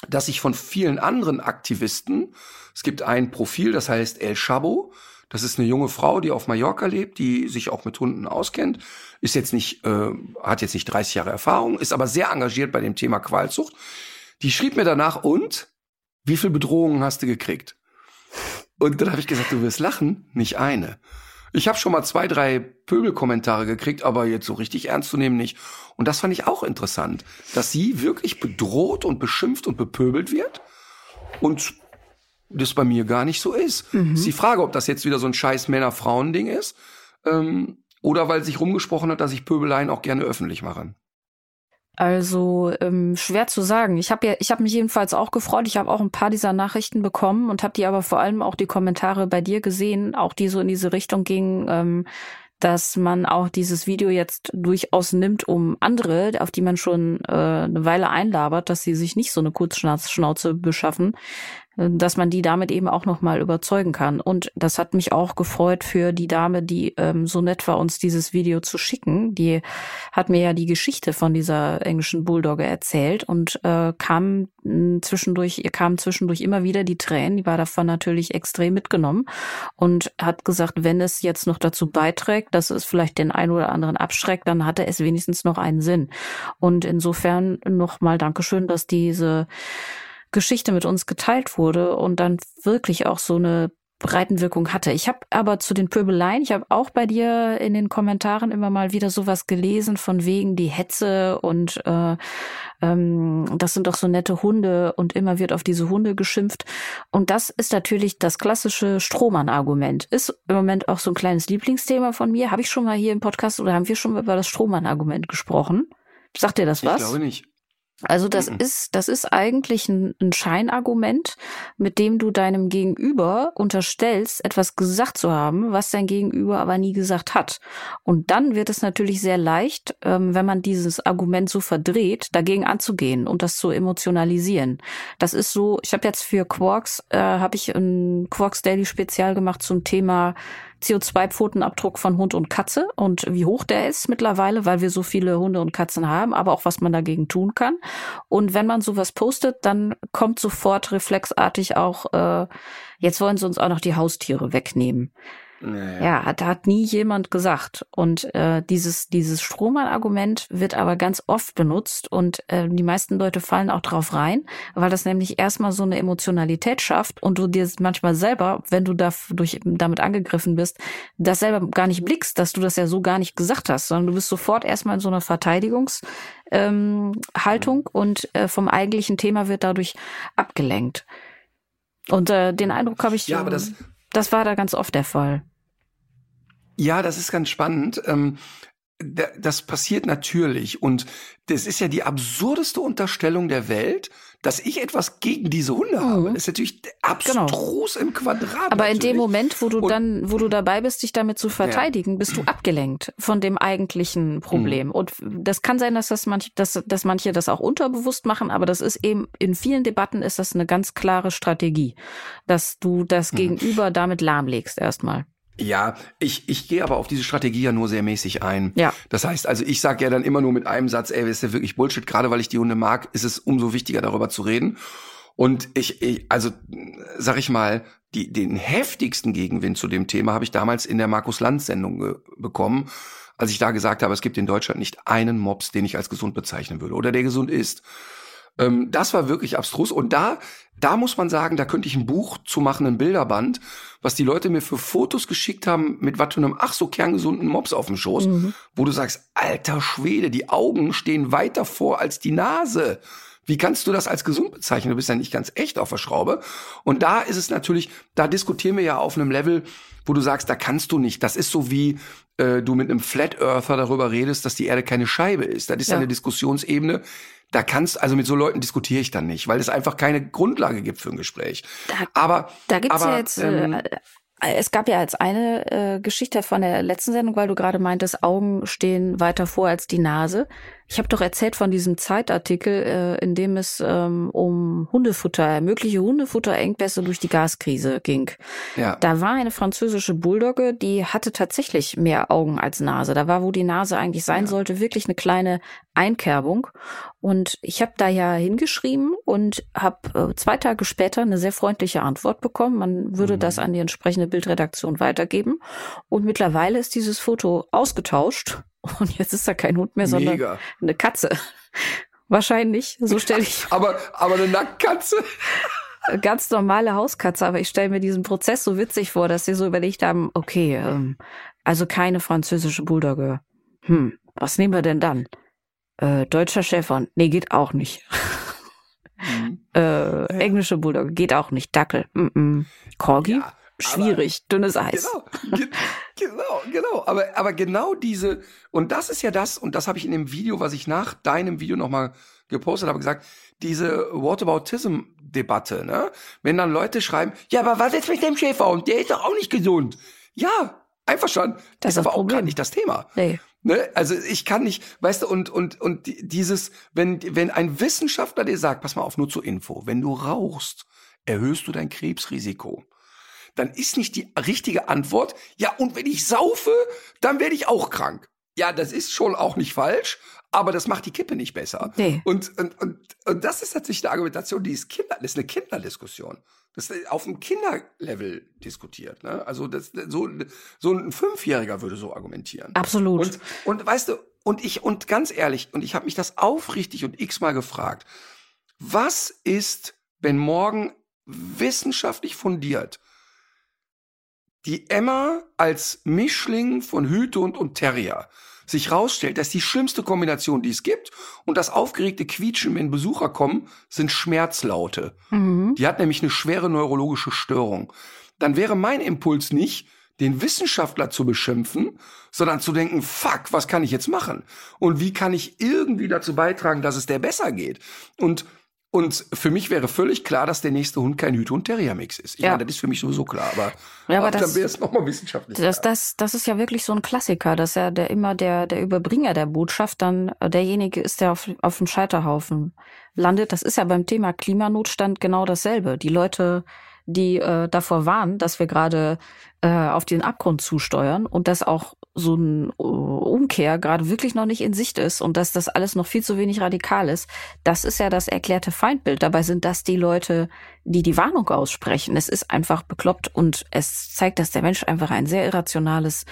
dass ich von vielen anderen Aktivisten, es gibt ein Profil, das heißt El Chabo, das ist eine junge Frau, die auf Mallorca lebt, die sich auch mit Hunden auskennt, ist jetzt nicht, äh, hat jetzt nicht 30 Jahre Erfahrung, ist aber sehr engagiert bei dem Thema Qualzucht. Die schrieb mir danach, und wie viel Bedrohungen hast du gekriegt? Und dann habe ich gesagt, du wirst lachen, nicht eine. Ich habe schon mal zwei, drei Pöbelkommentare gekriegt, aber jetzt so richtig ernst zu nehmen nicht. Und das fand ich auch interessant, dass sie wirklich bedroht und beschimpft und bepöbelt wird und das bei mir gar nicht so ist. Ist die Frage, ob das jetzt wieder so ein scheiß Männer-Frauen-Ding ist ähm, oder weil sich rumgesprochen hat, dass ich Pöbeleien auch gerne öffentlich mache. Also ähm, schwer zu sagen. Ich habe ja, ich habe mich jedenfalls auch gefreut. Ich habe auch ein paar dieser Nachrichten bekommen und habe die aber vor allem auch die Kommentare bei dir gesehen, auch die so in diese Richtung gingen, ähm, dass man auch dieses Video jetzt durchaus nimmt, um andere, auf die man schon äh, eine Weile einlabert, dass sie sich nicht so eine Kurzschnauze beschaffen, dass man die damit eben auch nochmal überzeugen kann. Und das hat mich auch gefreut für die Dame, die ähm, so nett war, uns dieses Video zu schicken. Die hat mir ja die Geschichte von dieser englischen Bulldogge erzählt und äh, kam zwischendurch, ihr kamen zwischendurch immer wieder die Tränen. Die war davon natürlich extrem mitgenommen und hat gesagt, wenn es jetzt noch dazu beiträgt, dass es vielleicht den einen oder anderen abschreckt, dann hatte es wenigstens noch einen Sinn. Und insofern nochmal Dankeschön, dass diese Geschichte mit uns geteilt wurde und dann wirklich auch so eine Breitenwirkung hatte. Ich habe aber zu den Pöbeleien, ich habe auch bei dir in den Kommentaren immer mal wieder sowas gelesen von wegen die Hetze und äh, ähm, das sind doch so nette Hunde und immer wird auf diese Hunde geschimpft. Und das ist natürlich das klassische Strohmann-Argument. Ist im Moment auch so ein kleines Lieblingsthema von mir. Habe ich schon mal hier im Podcast oder haben wir schon mal über das Strohmann-Argument gesprochen? Sagt dir das was? Ich glaube nicht. Also das mhm. ist, das ist eigentlich ein, ein, Scheinargument, mit dem du deinem Gegenüber unterstellst, etwas gesagt zu haben, was dein Gegenüber aber nie gesagt hat. Und dann wird es natürlich sehr leicht, ähm, wenn man dieses Argument so verdreht, dagegen anzugehen und das zu emotionalisieren. Das ist so, ich habe jetzt für Quarks, äh, habe ich ein Quarks Daily Spezial gemacht zum Thema CO2-Pfotenabdruck von Hund und Katze und wie hoch der ist mittlerweile, weil wir so viele Hunde und Katzen haben, aber auch was man dagegen tun kann. Und wenn man sowas postet, dann kommt sofort reflexartig auch, äh, jetzt wollen sie uns auch noch die Haustiere wegnehmen. Naja. Ja, hat, hat nie jemand gesagt. Und äh, dieses, dieses Strohmann-Argument wird aber ganz oft benutzt und äh, die meisten Leute fallen auch drauf rein, weil das nämlich erstmal so eine Emotionalität schafft und du dir manchmal selber, wenn du da durch, damit angegriffen bist, das selber gar nicht blickst, dass du das ja so gar nicht gesagt hast, sondern du bist sofort erstmal in so einer Verteidigungshaltung ähm, Haltung und äh, vom eigentlichen Thema wird dadurch abgelenkt. Und äh, den Eindruck habe ich. Ja, aber das, das war da ganz oft der Fall. Ja, das ist ganz spannend. Ähm, das passiert natürlich und das ist ja die absurdeste Unterstellung der Welt, dass ich etwas gegen diese Hunde habe. Mhm. Ist natürlich abstrus genau. im Quadrat. Aber natürlich. in dem Moment, wo du und, dann, wo du dabei bist, dich damit zu verteidigen, ja. bist du abgelenkt von dem eigentlichen Problem. Mhm. Und das kann sein, dass das manch, dass, dass manche das auch unterbewusst machen, aber das ist eben in vielen Debatten ist das eine ganz klare Strategie, dass du das mhm. Gegenüber damit lahmlegst erstmal. Ja, ich, ich gehe aber auf diese Strategie ja nur sehr mäßig ein. Ja. Das heißt, also ich sage ja dann immer nur mit einem Satz, ey, ist ja wirklich Bullshit, gerade weil ich die Hunde mag, ist es umso wichtiger, darüber zu reden. Und ich, ich also sag ich mal, die, den heftigsten Gegenwind zu dem Thema habe ich damals in der Markus Lanz Sendung bekommen, als ich da gesagt habe, es gibt in Deutschland nicht einen Mops, den ich als gesund bezeichnen würde oder der gesund ist. Ähm, das war wirklich abstrus. Und da, da muss man sagen, da könnte ich ein Buch zu machen, ein Bilderband, was die Leute mir für Fotos geschickt haben mit was für einem ach so kerngesunden Mops auf dem Schoß, mhm. wo du sagst, alter Schwede, die Augen stehen weiter vor als die Nase. Wie kannst du das als gesund bezeichnen? Du bist ja nicht ganz echt auf der Schraube. Und da ist es natürlich, da diskutieren wir ja auf einem Level, wo du sagst, da kannst du nicht. Das ist so wie äh, du mit einem Flat Earther darüber redest, dass die Erde keine Scheibe ist. Das ist ja. eine Diskussionsebene, da kannst, also mit so Leuten diskutiere ich dann nicht, weil es einfach keine Grundlage gibt für ein Gespräch. Da, aber da gibt's aber, ja jetzt ähm, äh, es gab ja als eine äh, Geschichte von der letzten Sendung, weil du gerade meintest, Augen stehen weiter vor als die Nase. Ich habe doch erzählt von diesem Zeitartikel, äh, in dem es ähm, um Hundefutter, mögliche Hundefutterengpässe durch die Gaskrise ging. Ja. Da war eine französische Bulldogge, die hatte tatsächlich mehr Augen als Nase. Da war, wo die Nase eigentlich sein ja. sollte, wirklich eine kleine Einkerbung. Und ich habe da ja hingeschrieben und habe äh, zwei Tage später eine sehr freundliche Antwort bekommen. Man würde mhm. das an die entsprechende Bildredaktion weitergeben. Und mittlerweile ist dieses Foto ausgetauscht *laughs* und jetzt ist da kein Hund mehr, sondern Mega. eine Katze. *laughs* Wahrscheinlich, so stelle ich. aber, aber eine Nacktkatze? Ganz normale Hauskatze, aber ich stelle mir diesen Prozess so witzig vor, dass sie so überlegt haben, okay, ähm, also keine französische Bulldogge. Hm, was nehmen wir denn dann? Äh, deutscher Schäfer? Nee, geht auch nicht. Mhm. *laughs* äh, englische Bulldogge geht auch nicht. Dackel. Mm -mm. Corgi? Ja, Schwierig, aber, dünnes Eis. Genau, genau, genau. Aber, aber genau diese, und das ist ja das, und das habe ich in dem Video, was ich nach deinem Video nochmal gepostet habe, gesagt, diese Whataboutism-Debatte, ne? Wenn dann Leute schreiben, ja, aber was ist mit dem Schäfer? Und der ist doch auch nicht gesund. Ja, einfach schon. Das ist aber auch gar nicht das Thema. Nee. Ne? Also ich kann nicht, weißt du, und, und, und dieses, wenn, wenn ein Wissenschaftler dir sagt, pass mal auf, nur zur Info, wenn du rauchst, erhöhst du dein Krebsrisiko. Dann ist nicht die richtige Antwort, ja, und wenn ich saufe, dann werde ich auch krank. Ja, das ist schon auch nicht falsch, aber das macht die Kippe nicht besser. Nee. Und, und, und, und das ist tatsächlich eine Argumentation, die ist Kinder, das ist eine Kinderdiskussion. Das ist auf dem Kinderlevel diskutiert. Ne? Also das, so, so ein Fünfjähriger würde so argumentieren. Absolut. Und, und weißt du, und ich, und ganz ehrlich, und ich habe mich das aufrichtig und x-mal gefragt, was ist, wenn morgen wissenschaftlich fundiert die Emma als Mischling von Hütehund und Terrier sich rausstellt, dass die schlimmste Kombination, die es gibt, und das aufgeregte Quietschen, wenn Besucher kommen, sind Schmerzlaute. Mhm. Die hat nämlich eine schwere neurologische Störung. Dann wäre mein Impuls nicht, den Wissenschaftler zu beschimpfen, sondern zu denken, fuck, was kann ich jetzt machen? Und wie kann ich irgendwie dazu beitragen, dass es der besser geht? Und und für mich wäre völlig klar, dass der nächste Hund kein Hüte- und Terrier-Mix ist. Ich ja. meine, das ist für mich sowieso klar, aber, ja, aber das, dann wäre es nochmal wissenschaftlich. Das, das, das ist ja wirklich so ein Klassiker, dass ja der immer der, der Überbringer der Botschaft dann derjenige ist, der auf, auf dem Scheiterhaufen landet. Das ist ja beim Thema Klimanotstand genau dasselbe. Die Leute die äh, davor warnen, dass wir gerade äh, auf den Abgrund zusteuern und dass auch so ein uh, Umkehr gerade wirklich noch nicht in Sicht ist und dass das alles noch viel zu wenig radikal ist. Das ist ja das erklärte Feindbild. Dabei sind das die Leute, die die Warnung aussprechen. Es ist einfach bekloppt und es zeigt, dass der Mensch einfach ein sehr irrationales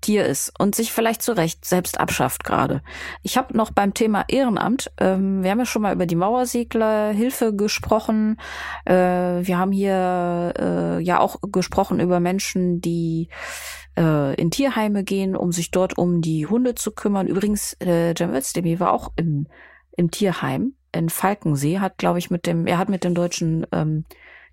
Tier ist und sich vielleicht zu Recht selbst abschafft gerade. Ich habe noch beim Thema Ehrenamt, ähm, wir haben ja schon mal über die Mauerseglerhilfe gesprochen. Äh, wir haben hier äh, ja auch gesprochen über Menschen, die äh, in Tierheime gehen, um sich dort um die Hunde zu kümmern. Übrigens, äh, Cem Özdemir war auch im, im Tierheim in Falkensee, hat, glaube ich, mit dem, er hat mit dem deutschen ähm,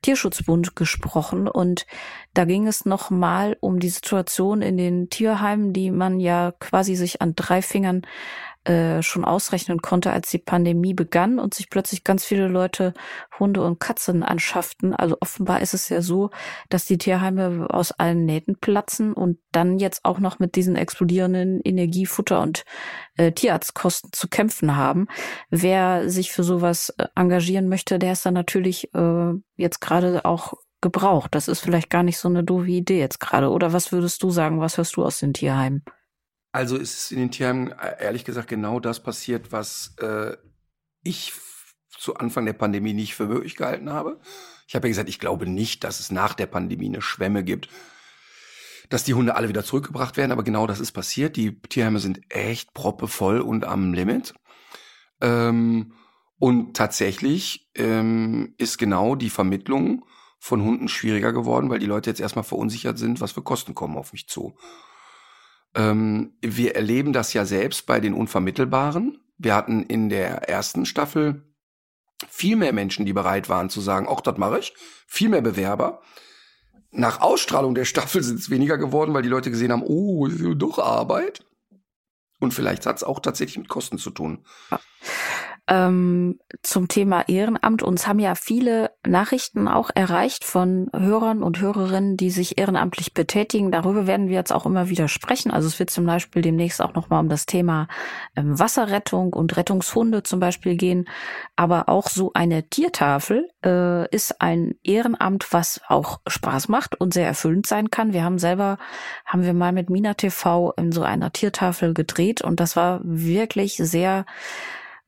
Tierschutzbund gesprochen und da ging es nochmal um die Situation in den Tierheimen, die man ja quasi sich an drei Fingern äh, schon ausrechnen konnte, als die Pandemie begann und sich plötzlich ganz viele Leute Hunde und Katzen anschafften. Also offenbar ist es ja so, dass die Tierheime aus allen Nähten platzen und dann jetzt auch noch mit diesen explodierenden Energiefutter und äh, Tierarztkosten zu kämpfen haben. Wer sich für sowas äh, engagieren möchte, der ist dann natürlich äh, jetzt gerade auch gebraucht. Das ist vielleicht gar nicht so eine doofe Idee jetzt gerade. Oder was würdest du sagen? Was hörst du aus den Tierheimen? Also ist es in den Tierheimen äh, ehrlich gesagt genau das passiert, was äh, ich zu Anfang der Pandemie nicht für möglich gehalten habe. Ich habe ja gesagt, ich glaube nicht, dass es nach der Pandemie eine Schwemme gibt, dass die Hunde alle wieder zurückgebracht werden, aber genau das ist passiert. Die Tierheime sind echt proppevoll und am Limit. Ähm, und tatsächlich ähm, ist genau die Vermittlung von Hunden schwieriger geworden, weil die Leute jetzt erstmal verunsichert sind, was für Kosten kommen auf mich zu. Ähm, wir erleben das ja selbst bei den Unvermittelbaren. Wir hatten in der ersten Staffel viel mehr Menschen, die bereit waren zu sagen, ach, das mache ich. Viel mehr Bewerber. Nach Ausstrahlung der Staffel sind es weniger geworden, weil die Leute gesehen haben, oh, doch Arbeit. Und vielleicht hat es auch tatsächlich mit Kosten zu tun. Ja ähm, zum Thema Ehrenamt. Uns haben ja viele Nachrichten auch erreicht von Hörern und Hörerinnen, die sich ehrenamtlich betätigen. Darüber werden wir jetzt auch immer wieder sprechen. Also es wird zum Beispiel demnächst auch nochmal um das Thema ähm, Wasserrettung und Rettungshunde zum Beispiel gehen. Aber auch so eine Tiertafel äh, ist ein Ehrenamt, was auch Spaß macht und sehr erfüllend sein kann. Wir haben selber, haben wir mal mit Mina TV in so einer Tiertafel gedreht und das war wirklich sehr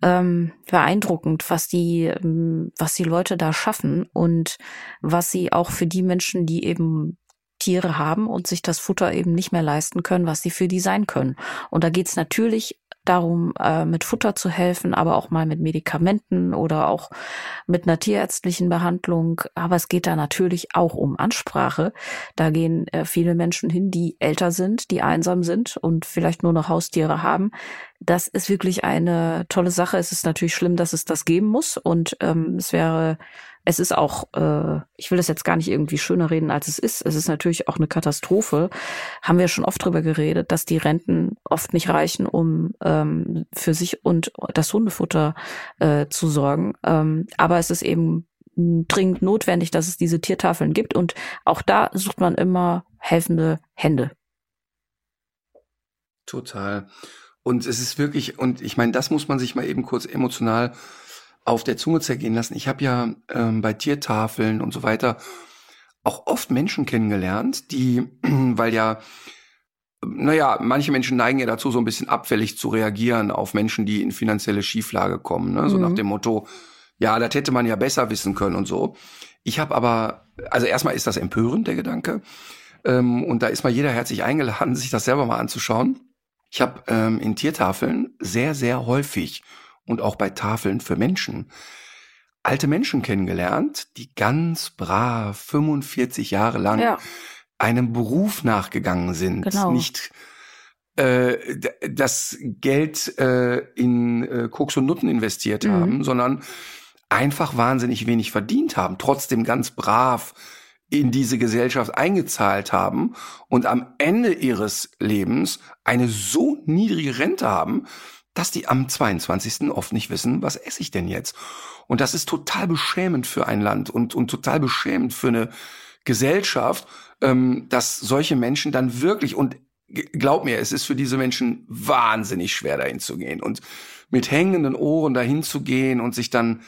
ähm, beeindruckend, was die, ähm, was die Leute da schaffen und was sie auch für die Menschen, die eben Tiere haben und sich das Futter eben nicht mehr leisten können, was sie für die sein können. Und da geht's natürlich darum, äh, mit Futter zu helfen, aber auch mal mit Medikamenten oder auch mit einer tierärztlichen Behandlung. Aber es geht da natürlich auch um Ansprache. Da gehen äh, viele Menschen hin, die älter sind, die einsam sind und vielleicht nur noch Haustiere haben. Das ist wirklich eine tolle Sache. Es ist natürlich schlimm, dass es das geben muss. Und ähm, es wäre es ist auch, äh, ich will das jetzt gar nicht irgendwie schöner reden, als es ist. Es ist natürlich auch eine Katastrophe. Haben wir schon oft drüber geredet, dass die Renten oft nicht reichen, um ähm, für sich und das Hundefutter äh, zu sorgen. Ähm, aber es ist eben dringend notwendig, dass es diese Tiertafeln gibt. Und auch da sucht man immer helfende Hände. Total. Und es ist wirklich, und ich meine, das muss man sich mal eben kurz emotional auf der Zunge zergehen lassen. Ich habe ja ähm, bei Tiertafeln und so weiter auch oft Menschen kennengelernt, die, *clears throat* weil ja, naja, manche Menschen neigen ja dazu, so ein bisschen abfällig zu reagieren auf Menschen, die in finanzielle Schieflage kommen. Ne? So Mhm. nach dem Motto, ja, das hätte man ja besser wissen können und so. Ich habe aber, also erstmal ist das empörend, der Gedanke. Ähm, und da ist mal jeder herzlich eingeladen, *laughs* sich das selber mal anzuschauen. Ich habe ähm, in Tiertafeln sehr, sehr häufig und auch bei Tafeln für Menschen alte Menschen kennengelernt, die ganz brav 45 Jahre lang Ja. einem Beruf nachgegangen sind, Genau. nicht äh, das Geld äh, in äh, Koks und Nutten investiert Mhm. haben, sondern einfach wahnsinnig wenig verdient haben, trotzdem ganz brav in diese Gesellschaft eingezahlt haben und am Ende ihres Lebens eine so niedrige Rente haben, dass die am 22. oft nicht wissen, was esse ich denn jetzt? Und das ist total beschämend für ein Land und, und total beschämend für eine Gesellschaft, ähm, dass solche Menschen dann wirklich, und glaub mir, es ist für diese Menschen wahnsinnig schwer, dahin zu gehen. Und mit hängenden Ohren dahin zu gehen und sich dann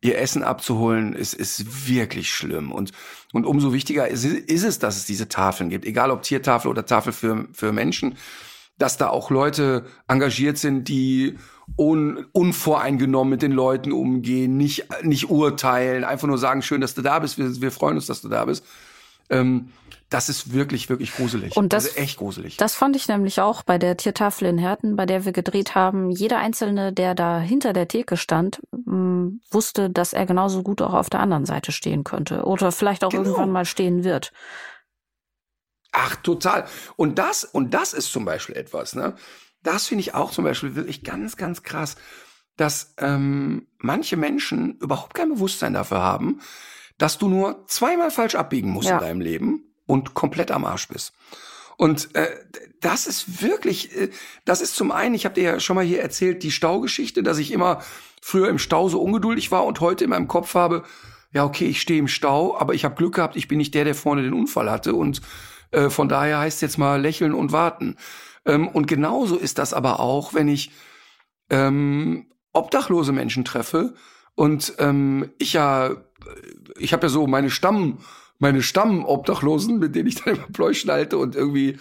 ihr Essen abzuholen, ist, ist wirklich schlimm. Und, und umso wichtiger ist, ist es, dass es diese Tafeln gibt, egal ob Tiertafel oder Tafel für, für Menschen, dass da auch Leute engagiert sind, die un, unvoreingenommen mit den Leuten umgehen, nicht, nicht urteilen, einfach nur sagen, schön, dass du da bist, wir, wir freuen uns, dass du da bist. Ähm, das ist wirklich, wirklich gruselig. Und das- ist echt gruselig. Das fand ich nämlich auch bei der Tiertafel in Herten, bei der wir gedreht haben. Jeder Einzelne, der da hinter der Theke stand, mh, wusste, dass er genauso gut auch auf der anderen Seite stehen könnte. Oder vielleicht auch Genau. irgendwann mal stehen wird. Ach, total. Und das, und das ist zum Beispiel etwas, ne? Das finde ich auch zum Beispiel wirklich ganz, ganz krass, dass ähm, manche Menschen überhaupt kein Bewusstsein dafür haben, dass du nur zweimal falsch abbiegen musst Ja. in deinem Leben und komplett am Arsch bist. Und äh, das ist wirklich, äh, das ist zum einen, ich habe dir ja schon mal hier erzählt, die Staugeschichte, dass ich immer früher im Stau so ungeduldig war und heute in meinem Kopf habe, ja okay, ich stehe im Stau, aber ich habe Glück gehabt, ich bin nicht der, der vorne den Unfall hatte und äh, von daher heißt jetzt mal lächeln und warten. Ähm, und genauso ist das aber auch, wenn ich ähm, obdachlose Menschen treffe und ähm, ich ja, ich habe ja so meine Stamm, meine Stammobdachlosen, mit denen ich dann immer Pläuschen halte und irgendwie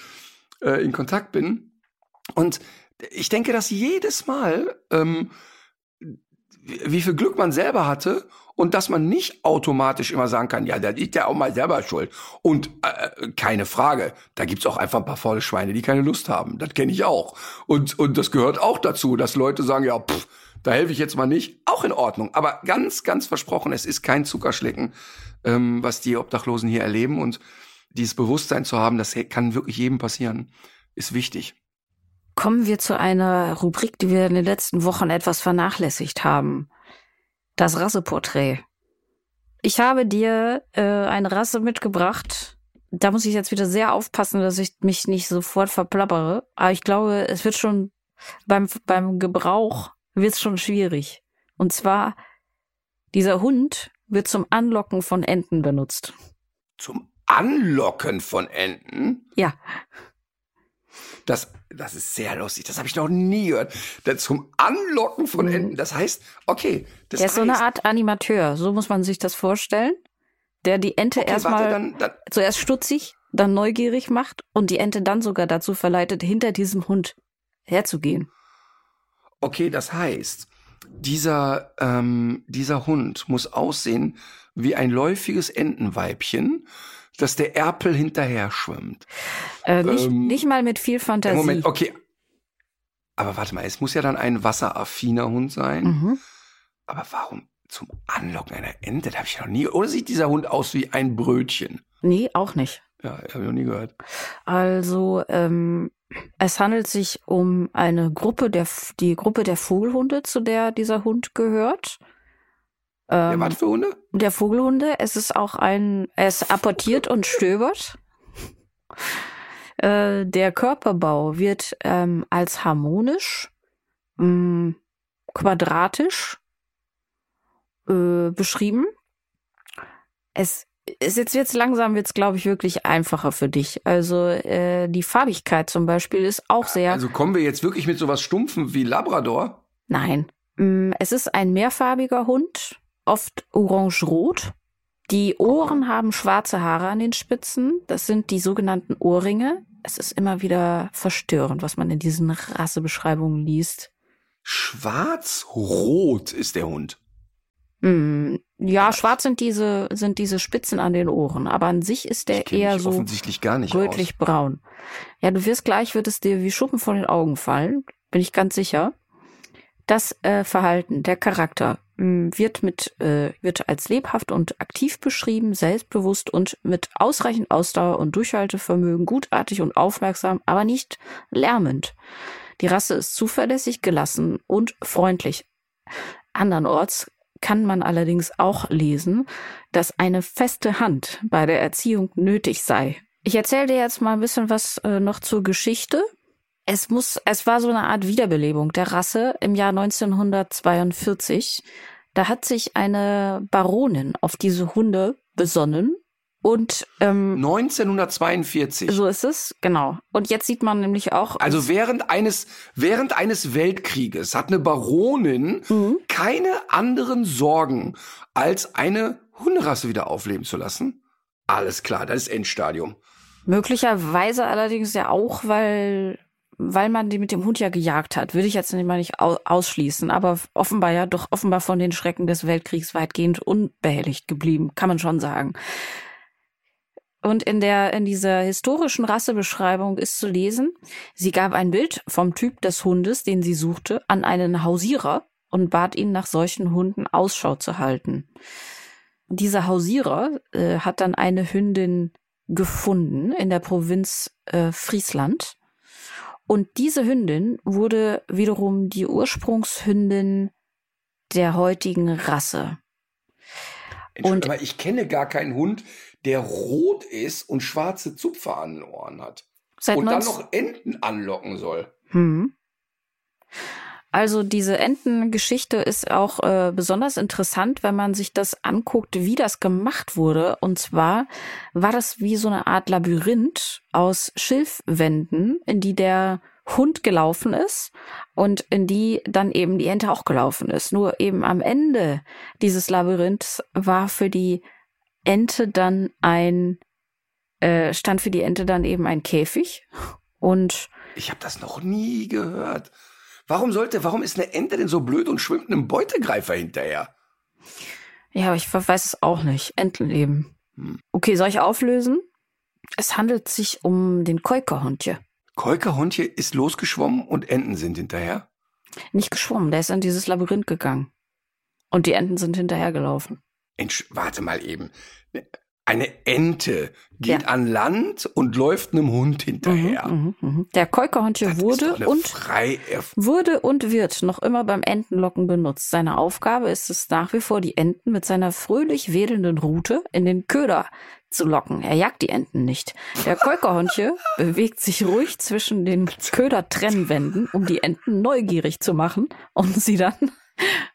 äh, in Kontakt bin. Und ich denke, dass jedes Mal, ähm, wie viel Glück man selber hatte und dass man nicht automatisch immer sagen kann, ja, da ist ja auch mal selber schuld. Und äh, keine Frage, da gibt's auch einfach ein paar faule Schweine, die keine Lust haben. Das kenne ich auch. Und, und das gehört auch dazu, dass Leute sagen, ja, pff, da helfe ich jetzt mal nicht. Auch in Ordnung. Aber ganz, ganz versprochen, es ist kein Zuckerschlecken, ähm, was die Obdachlosen hier erleben. Und dieses Bewusstsein zu haben, das kann wirklich jedem passieren, ist wichtig. Kommen wir zu einer Rubrik, die wir in den letzten Wochen etwas vernachlässigt haben. Das Rasseporträt. Ich habe dir äh, eine Rasse mitgebracht. Da muss ich jetzt wieder sehr aufpassen, dass ich mich nicht sofort verplappere. Aber ich glaube, es wird schon beim, beim Gebrauch wird es schon schwierig. Und zwar, dieser Hund wird zum Anlocken von Enten benutzt. Zum Anlocken von Enten? Ja, Das, das ist sehr lustig. Das habe ich noch nie gehört. Das zum Anlocken von Mhm. Enten. Das heißt, okay, das der ist so eine Art Animateur. So muss man sich das vorstellen. Der die Ente okay, erstmal dann, dann, zuerst stutzig, dann neugierig macht und die Ente dann sogar dazu verleitet, hinter diesem Hund herzugehen. okay, das heißt, dieser, ähm, dieser Hund muss aussehen wie ein läufiges Entenweibchen, das der Erpel hinterher schwimmt. Äh, nicht, Ähm, nicht mal mit viel Fantasie. Moment, okay. Aber warte mal, es muss ja dann ein wasseraffiner Hund sein. Mhm. Aber warum zum Anlocken einer Ente? Da habe ich noch nie. Oder sieht dieser Hund aus wie ein Brötchen? Nee, auch nicht. Ja, habe ich noch nie gehört. Also ähm, es handelt sich um eine Gruppe der die Gruppe der Vogelhunde, zu der dieser Hund gehört. Ähm, was für Hunde? der Vogelhunde. Es ist auch ein, ist apportiert und stöbert. Äh, der Körperbau wird ähm, als harmonisch, mh, quadratisch äh, beschrieben. Es ist jetzt jetzt langsam wird's glaube ich wirklich einfacher für dich. Also äh, die Farbigkeit zum Beispiel ist auch sehr. Also kommen wir jetzt wirklich mit sowas Stumpfen wie Labrador? nein, Mm, Es ist ein mehrfarbiger Hund, oft orange-rot. Die Ohren haben schwarze Haare an den Spitzen. Das sind die sogenannten Ohrringe. Es ist immer wieder verstörend, was man in diesen Rassebeschreibungen liest. Schwarz-rot ist der Hund. Mm, Ja, schwarz sind diese, sind diese Spitzen an den Ohren, aber an sich ist der eher so offensichtlich gar nicht aus. rötlich braun. Ja, du wirst gleich, wird es dir wie Schuppen von den Augen fallen, bin ich ganz sicher. Das äh, Verhalten, der Charakter mh, wird mit äh, wird als lebhaft und aktiv beschrieben, selbstbewusst und mit ausreichend Ausdauer und Durchhaltevermögen, gutartig und aufmerksam, aber nicht lärmend. Die Rasse ist zuverlässig, gelassen und freundlich. Andernorts kann man allerdings auch lesen, dass eine feste Hand bei der Erziehung nötig sei. Ich erzähle dir jetzt mal ein bisschen was äh, noch zur Geschichte. Es muss, es war so eine Art Wiederbelebung der Rasse im Jahr 1942. Da hat sich eine Baronin auf diese Hunde besonnen und ähm, 1942. so ist es, genau. Und jetzt sieht man nämlich auch, Also während eines, während eines Weltkrieges hat eine Baronin Mhm. keine anderen Sorgen, als eine Hunderasse wieder aufleben zu lassen. Alles klar, das ist Endstadium. Möglicherweise allerdings ja auch, weil, weil man die mit dem Hund ja gejagt hat. Würde ich jetzt nicht mal nicht au- ausschließen, aber offenbar ja doch offenbar von den Schrecken des Weltkriegs weitgehend unbehelligt geblieben, kann man schon sagen. Und in der, in dieser historischen Rassebeschreibung ist zu lesen, sie gab ein Bild vom Typ des Hundes, den sie suchte, an einen Hausierer und bat ihn nach solchen Hunden Ausschau zu halten. Dieser Hausierer äh, hat dann eine Hündin gefunden in der Provinz äh, Friesland. Und diese Hündin wurde wiederum die Ursprungshündin der heutigen Rasse. Und- aber ich kenne gar keinen Hund, der rot ist und schwarze Zupfer an den Ohren hat. Und dann 19 noch Enten anlocken soll. Hm. Also diese Entengeschichte ist auch äh, besonders interessant, wenn man sich das anguckt, wie das gemacht wurde. Und zwar war das wie so eine Art Labyrinth aus Schilfwänden, in die der Hund gelaufen ist und in die dann eben die Ente auch gelaufen ist. Nur eben am Ende dieses Labyrinths war für die Ente dann ein, äh, stand für die Ente dann eben ein Käfig und Ich habe das noch nie gehört. Warum sollte, warum ist eine Ente denn so blöd und schwimmt einem Beutegreifer hinterher? Ja, aber ich weiß es auch nicht. Entenleben. Hm. Okay, soll ich auflösen? Es handelt sich um den Keukerhundje. Keukerhundje ist losgeschwommen und Enten sind hinterher. Nicht geschwommen, der ist in dieses Labyrinth gegangen. Und die Enten sind hinterhergelaufen. Entsch warte mal eben. Eine Ente geht Ja. an Land und läuft einem Hund hinterher. Mhm, mhm, mhm. Der ist wurde und wurde und wird noch immer beim Entenlocken benutzt. Seine Aufgabe ist es nach wie vor, die Enten mit seiner fröhlich wedelnden Rute in den Köder zu locken. Er jagt die Enten nicht. Der Keukerhundje *laughs* bewegt sich ruhig zwischen den Ködertrennwänden, um die Enten neugierig zu machen und sie dann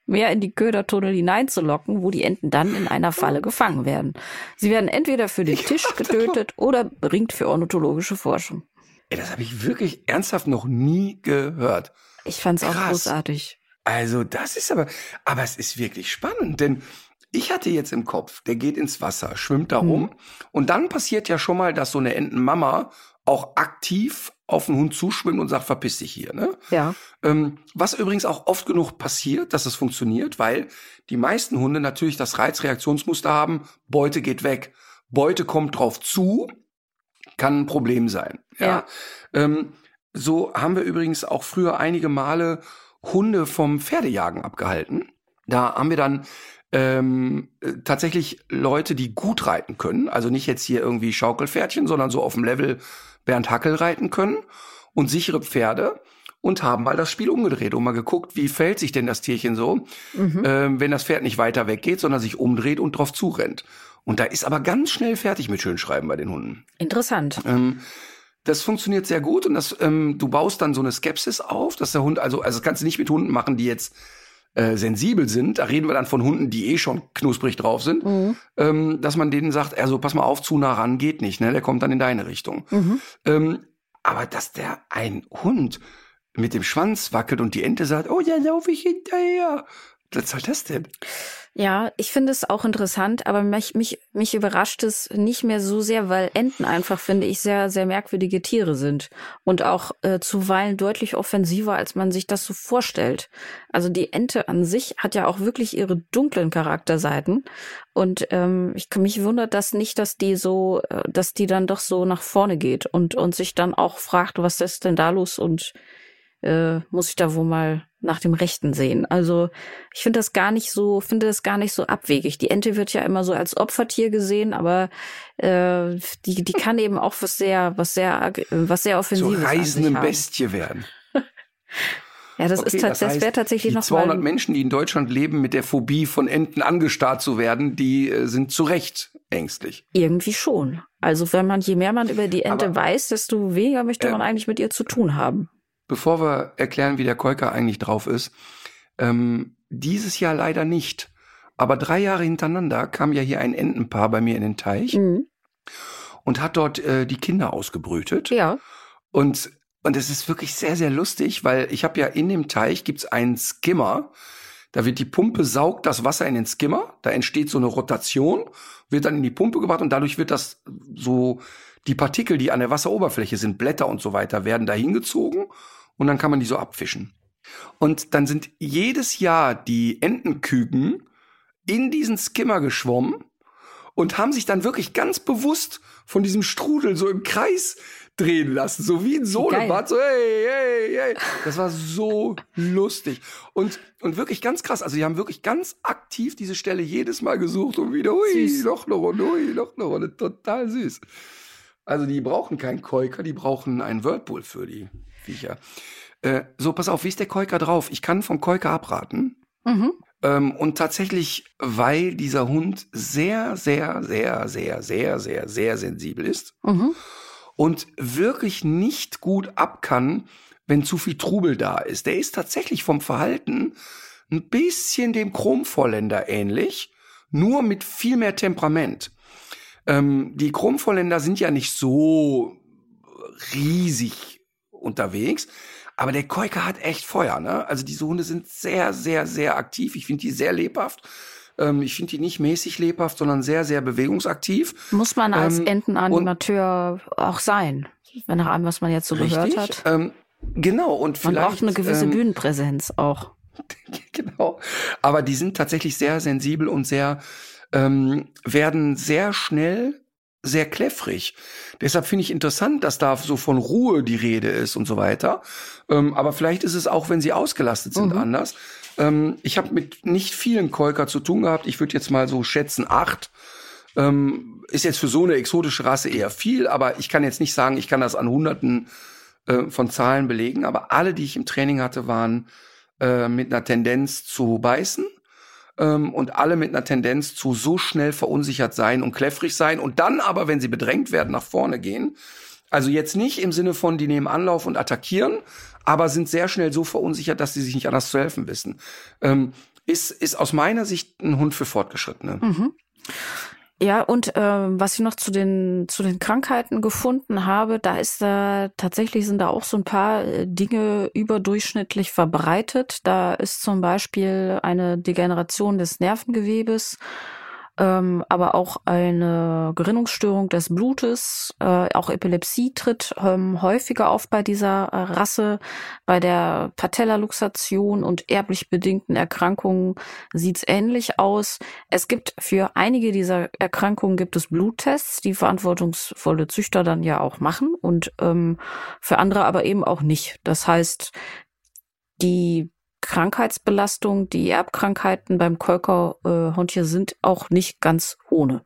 mehr in die Ködertunnel hineinzulocken, wo die Enten dann in einer Falle gefangen werden. Sie werden entweder für den Tisch getötet oder bringt für ornithologische Forschung. Ey, das habe ich wirklich ernsthaft noch nie gehört. Ich fand's auch Krass. großartig. Also, das ist aber, aber es ist wirklich spannend, denn ich hatte jetzt im Kopf, der geht ins Wasser, schwimmt da rum und dann passiert ja schon mal, dass so eine Entenmama auch aktiv auf den Hund zuschwimmt und sagt, verpiss dich hier, ne? Ja. Ähm, was übrigens auch oft genug passiert, dass es funktioniert, weil die meisten Hunde natürlich das Reizreaktionsmuster haben, Beute geht weg, Beute kommt drauf zu, kann ein Problem sein. Ja. Ja. Ähm, so haben wir übrigens auch früher einige Male Hunde vom Pferdejagen abgehalten. Da haben wir dann ähm, äh, tatsächlich Leute, die gut reiten können, also nicht jetzt hier irgendwie Schaukelpferdchen, sondern so auf dem Level Bernd Hackel reiten können und sichere Pferde und haben mal das Spiel umgedreht und mal geguckt, wie fällt sich denn das Tierchen so, Mhm. ähm, wenn das Pferd nicht weiter weggeht, sondern sich umdreht und drauf zurennt. Und da ist aber ganz schnell fertig mit Schönschreiben bei den Hunden. Interessant. Ähm, das funktioniert sehr gut und das, ähm, du baust dann so eine Skepsis auf, dass der Hund, also, also das kannst du nicht mit Hunden machen, die jetzt äh, sensibel sind. Da reden wir dann von Hunden, die eh schon knusprig drauf sind, Mhm. ähm, dass man denen sagt, also pass mal auf, zu nah ran geht nicht, ne? Der kommt dann in deine Richtung. Mhm. Ähm, aber dass der ein Hund mit dem Schwanz wackelt und die Ente sagt, oh, ja, laufe ich hinterher. Was soll das denn? Ja, ich finde es auch interessant, aber mich, mich, mich überrascht es nicht mehr so sehr, weil Enten einfach, finde ich, sehr, sehr merkwürdige Tiere sind und auch äh, zuweilen deutlich offensiver, als man sich das so vorstellt. Also die Ente an sich hat ja auch wirklich ihre dunklen Charakterseiten und ähm, ich mich wundert das nicht, dass die so, äh, dass die dann doch so nach vorne geht und und sich dann auch fragt, was ist denn da los und äh, muss ich da wohl mal nach dem Rechten sehen. Also ich finde das gar nicht so, finde das gar nicht so abwegig. Die Ente wird ja immer so als Opfertier gesehen, aber äh, die, die kann eben auch was sehr, was sehr, was sehr offensives. So reißende Bestie werden. *laughs* Ja, das okay, ist das, das wäre tatsächlich die noch 200 mal Menschen, die in Deutschland leben, mit der Phobie von Enten angestarrt zu werden, die äh, sind zu Recht ängstlich. Irgendwie schon. Also wenn man je mehr man über die Ente Aber, weiß, desto weniger möchte man eigentlich mit ihr zu tun haben bevor wir erklären, wie der Kolker eigentlich drauf ist, ähm, dieses Jahr leider nicht. Aber drei Jahre hintereinander kam ja hier ein Entenpaar bei mir in den Teich mhm. und hat dort äh, die Kinder ausgebrütet. Ja. Und und es ist wirklich sehr, sehr lustig, weil ich habe ja in dem Teich gibt's einen Skimmer. Da wird die Pumpe saugt das Wasser in den Skimmer. Da entsteht so eine Rotation, wird dann in die Pumpe gebracht und dadurch wird das so die Partikel, die an der Wasseroberfläche sind, Blätter und so weiter, werden da hingezogen und dann kann man die so abfischen. Und dann sind jedes Jahr die Entenküken in diesen Skimmer geschwommen und haben sich dann wirklich ganz bewusst von diesem Strudel so im Kreis drehen lassen, so wie ein Solebad, so hey, hey, hey. Das war so lustig und und wirklich ganz krass. Also die haben wirklich ganz aktiv diese Stelle jedes Mal gesucht und wieder, hui, süß. noch eine Runde, hui, noch eine Runde, total süß. Also die brauchen keinen Keuker, die brauchen einen Whirlpool für die Viecher. Äh, so, pass auf, wie ist der Keuker drauf? Ich kann vom Keuker abraten. Mhm. Ähm, und tatsächlich, weil dieser Hund sehr, sehr, sehr, sehr, sehr, sehr, sehr sensibel ist mhm. und wirklich nicht gut ab kann, wenn zu viel Trubel da ist. Der ist tatsächlich vom Verhalten ein bisschen dem Chromvorländer ähnlich, nur mit viel mehr Temperament. Ähm, die Chromvorländer sind ja nicht so riesig unterwegs. Aber der Koika hat echt Feuer, ne? Also diese Hunde sind sehr, sehr, sehr aktiv. Ich finde die sehr lebhaft. Ähm, ich finde die nicht mäßig lebhaft, sondern sehr, sehr bewegungsaktiv. Muss man als ähm, Entenanimateur auch sein, wenn nach allem, was man jetzt so richtig, gehört hat. Ähm, genau, und vielleicht. Man braucht eine gewisse ähm, Bühnenpräsenz auch. *laughs* genau. Aber die sind tatsächlich sehr sensibel und sehr, ähm, werden sehr schnell sehr kläffrig. Deshalb finde ich interessant, dass da so von Ruhe die Rede ist und so weiter. Ähm, aber vielleicht ist es auch, wenn sie ausgelastet sind, mhm. anders. Ähm, ich habe mit nicht vielen Kolker zu tun gehabt. Ich würde jetzt mal so schätzen acht. Ähm, ist jetzt für so eine exotische Rasse eher viel, aber ich kann jetzt nicht sagen, ich kann das an Hunderten äh, von Zahlen belegen. Aber alle, die ich im Training hatte, waren äh, mit einer Tendenz zu beißen ähm, und alle mit einer Tendenz zu so schnell verunsichert sein und kläffrig sein und dann aber, wenn sie bedrängt werden, nach vorne gehen. Also jetzt nicht im Sinne von, die nehmen Anlauf und attackieren, aber sind sehr schnell so verunsichert, dass sie sich nicht anders zu helfen wissen. Ähm, ist, ist aus meiner Sicht ein Hund für Fortgeschrittene. Mhm. Ja, und äh, was ich noch zu den zu den Krankheiten gefunden habe, da ist da tatsächlich sind da auch so ein paar äh, Dinge überdurchschnittlich verbreitet. Da ist zum Beispiel eine Degeneration des Nervengewebes ähm, aber auch eine Gerinnungsstörung des Blutes, äh, auch Epilepsie tritt ähm, häufiger auf bei dieser äh, Rasse. Bei der Patellaluxation und erblich bedingten Erkrankungen sieht's ähnlich aus. Es gibt für einige dieser Erkrankungen gibt es Bluttests, die verantwortungsvolle Züchter dann ja auch machen und ähm, für andere aber eben auch nicht. Das heißt, die Krankheitsbelastung, die Erbkrankheiten beim Kolkerhundchen äh, sind auch nicht ganz ohne.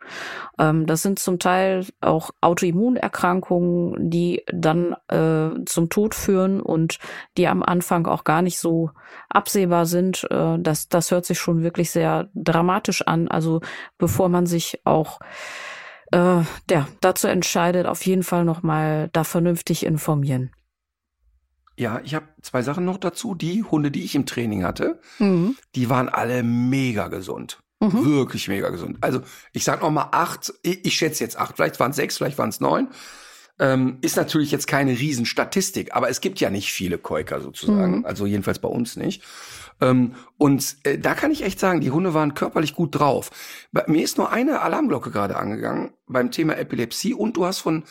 Ähm, das sind zum Teil auch Autoimmunerkrankungen, die dann äh, zum Tod führen und die am Anfang auch gar nicht so absehbar sind. Äh, das, das hört sich schon wirklich sehr dramatisch an. Also bevor man sich auch äh, ja, dazu entscheidet, auf jeden Fall nochmal da vernünftig informieren. Ja, ich habe zwei Sachen noch dazu. Die Hunde, die ich im Training hatte, mhm. die waren alle mega gesund. Mhm. Wirklich mega gesund. Also ich sag noch mal acht, ich, ich schätze jetzt acht, vielleicht waren es sechs, vielleicht waren es neun. Ähm, ist natürlich jetzt keine Riesenstatistik, aber es gibt ja nicht viele Quaker sozusagen, Mhm. also jedenfalls bei uns nicht. Ähm, und äh, da kann ich echt sagen, die Hunde waren körperlich gut drauf. Bei mir ist nur eine Alarmglocke gerade angegangen beim Thema Epilepsie und du hast von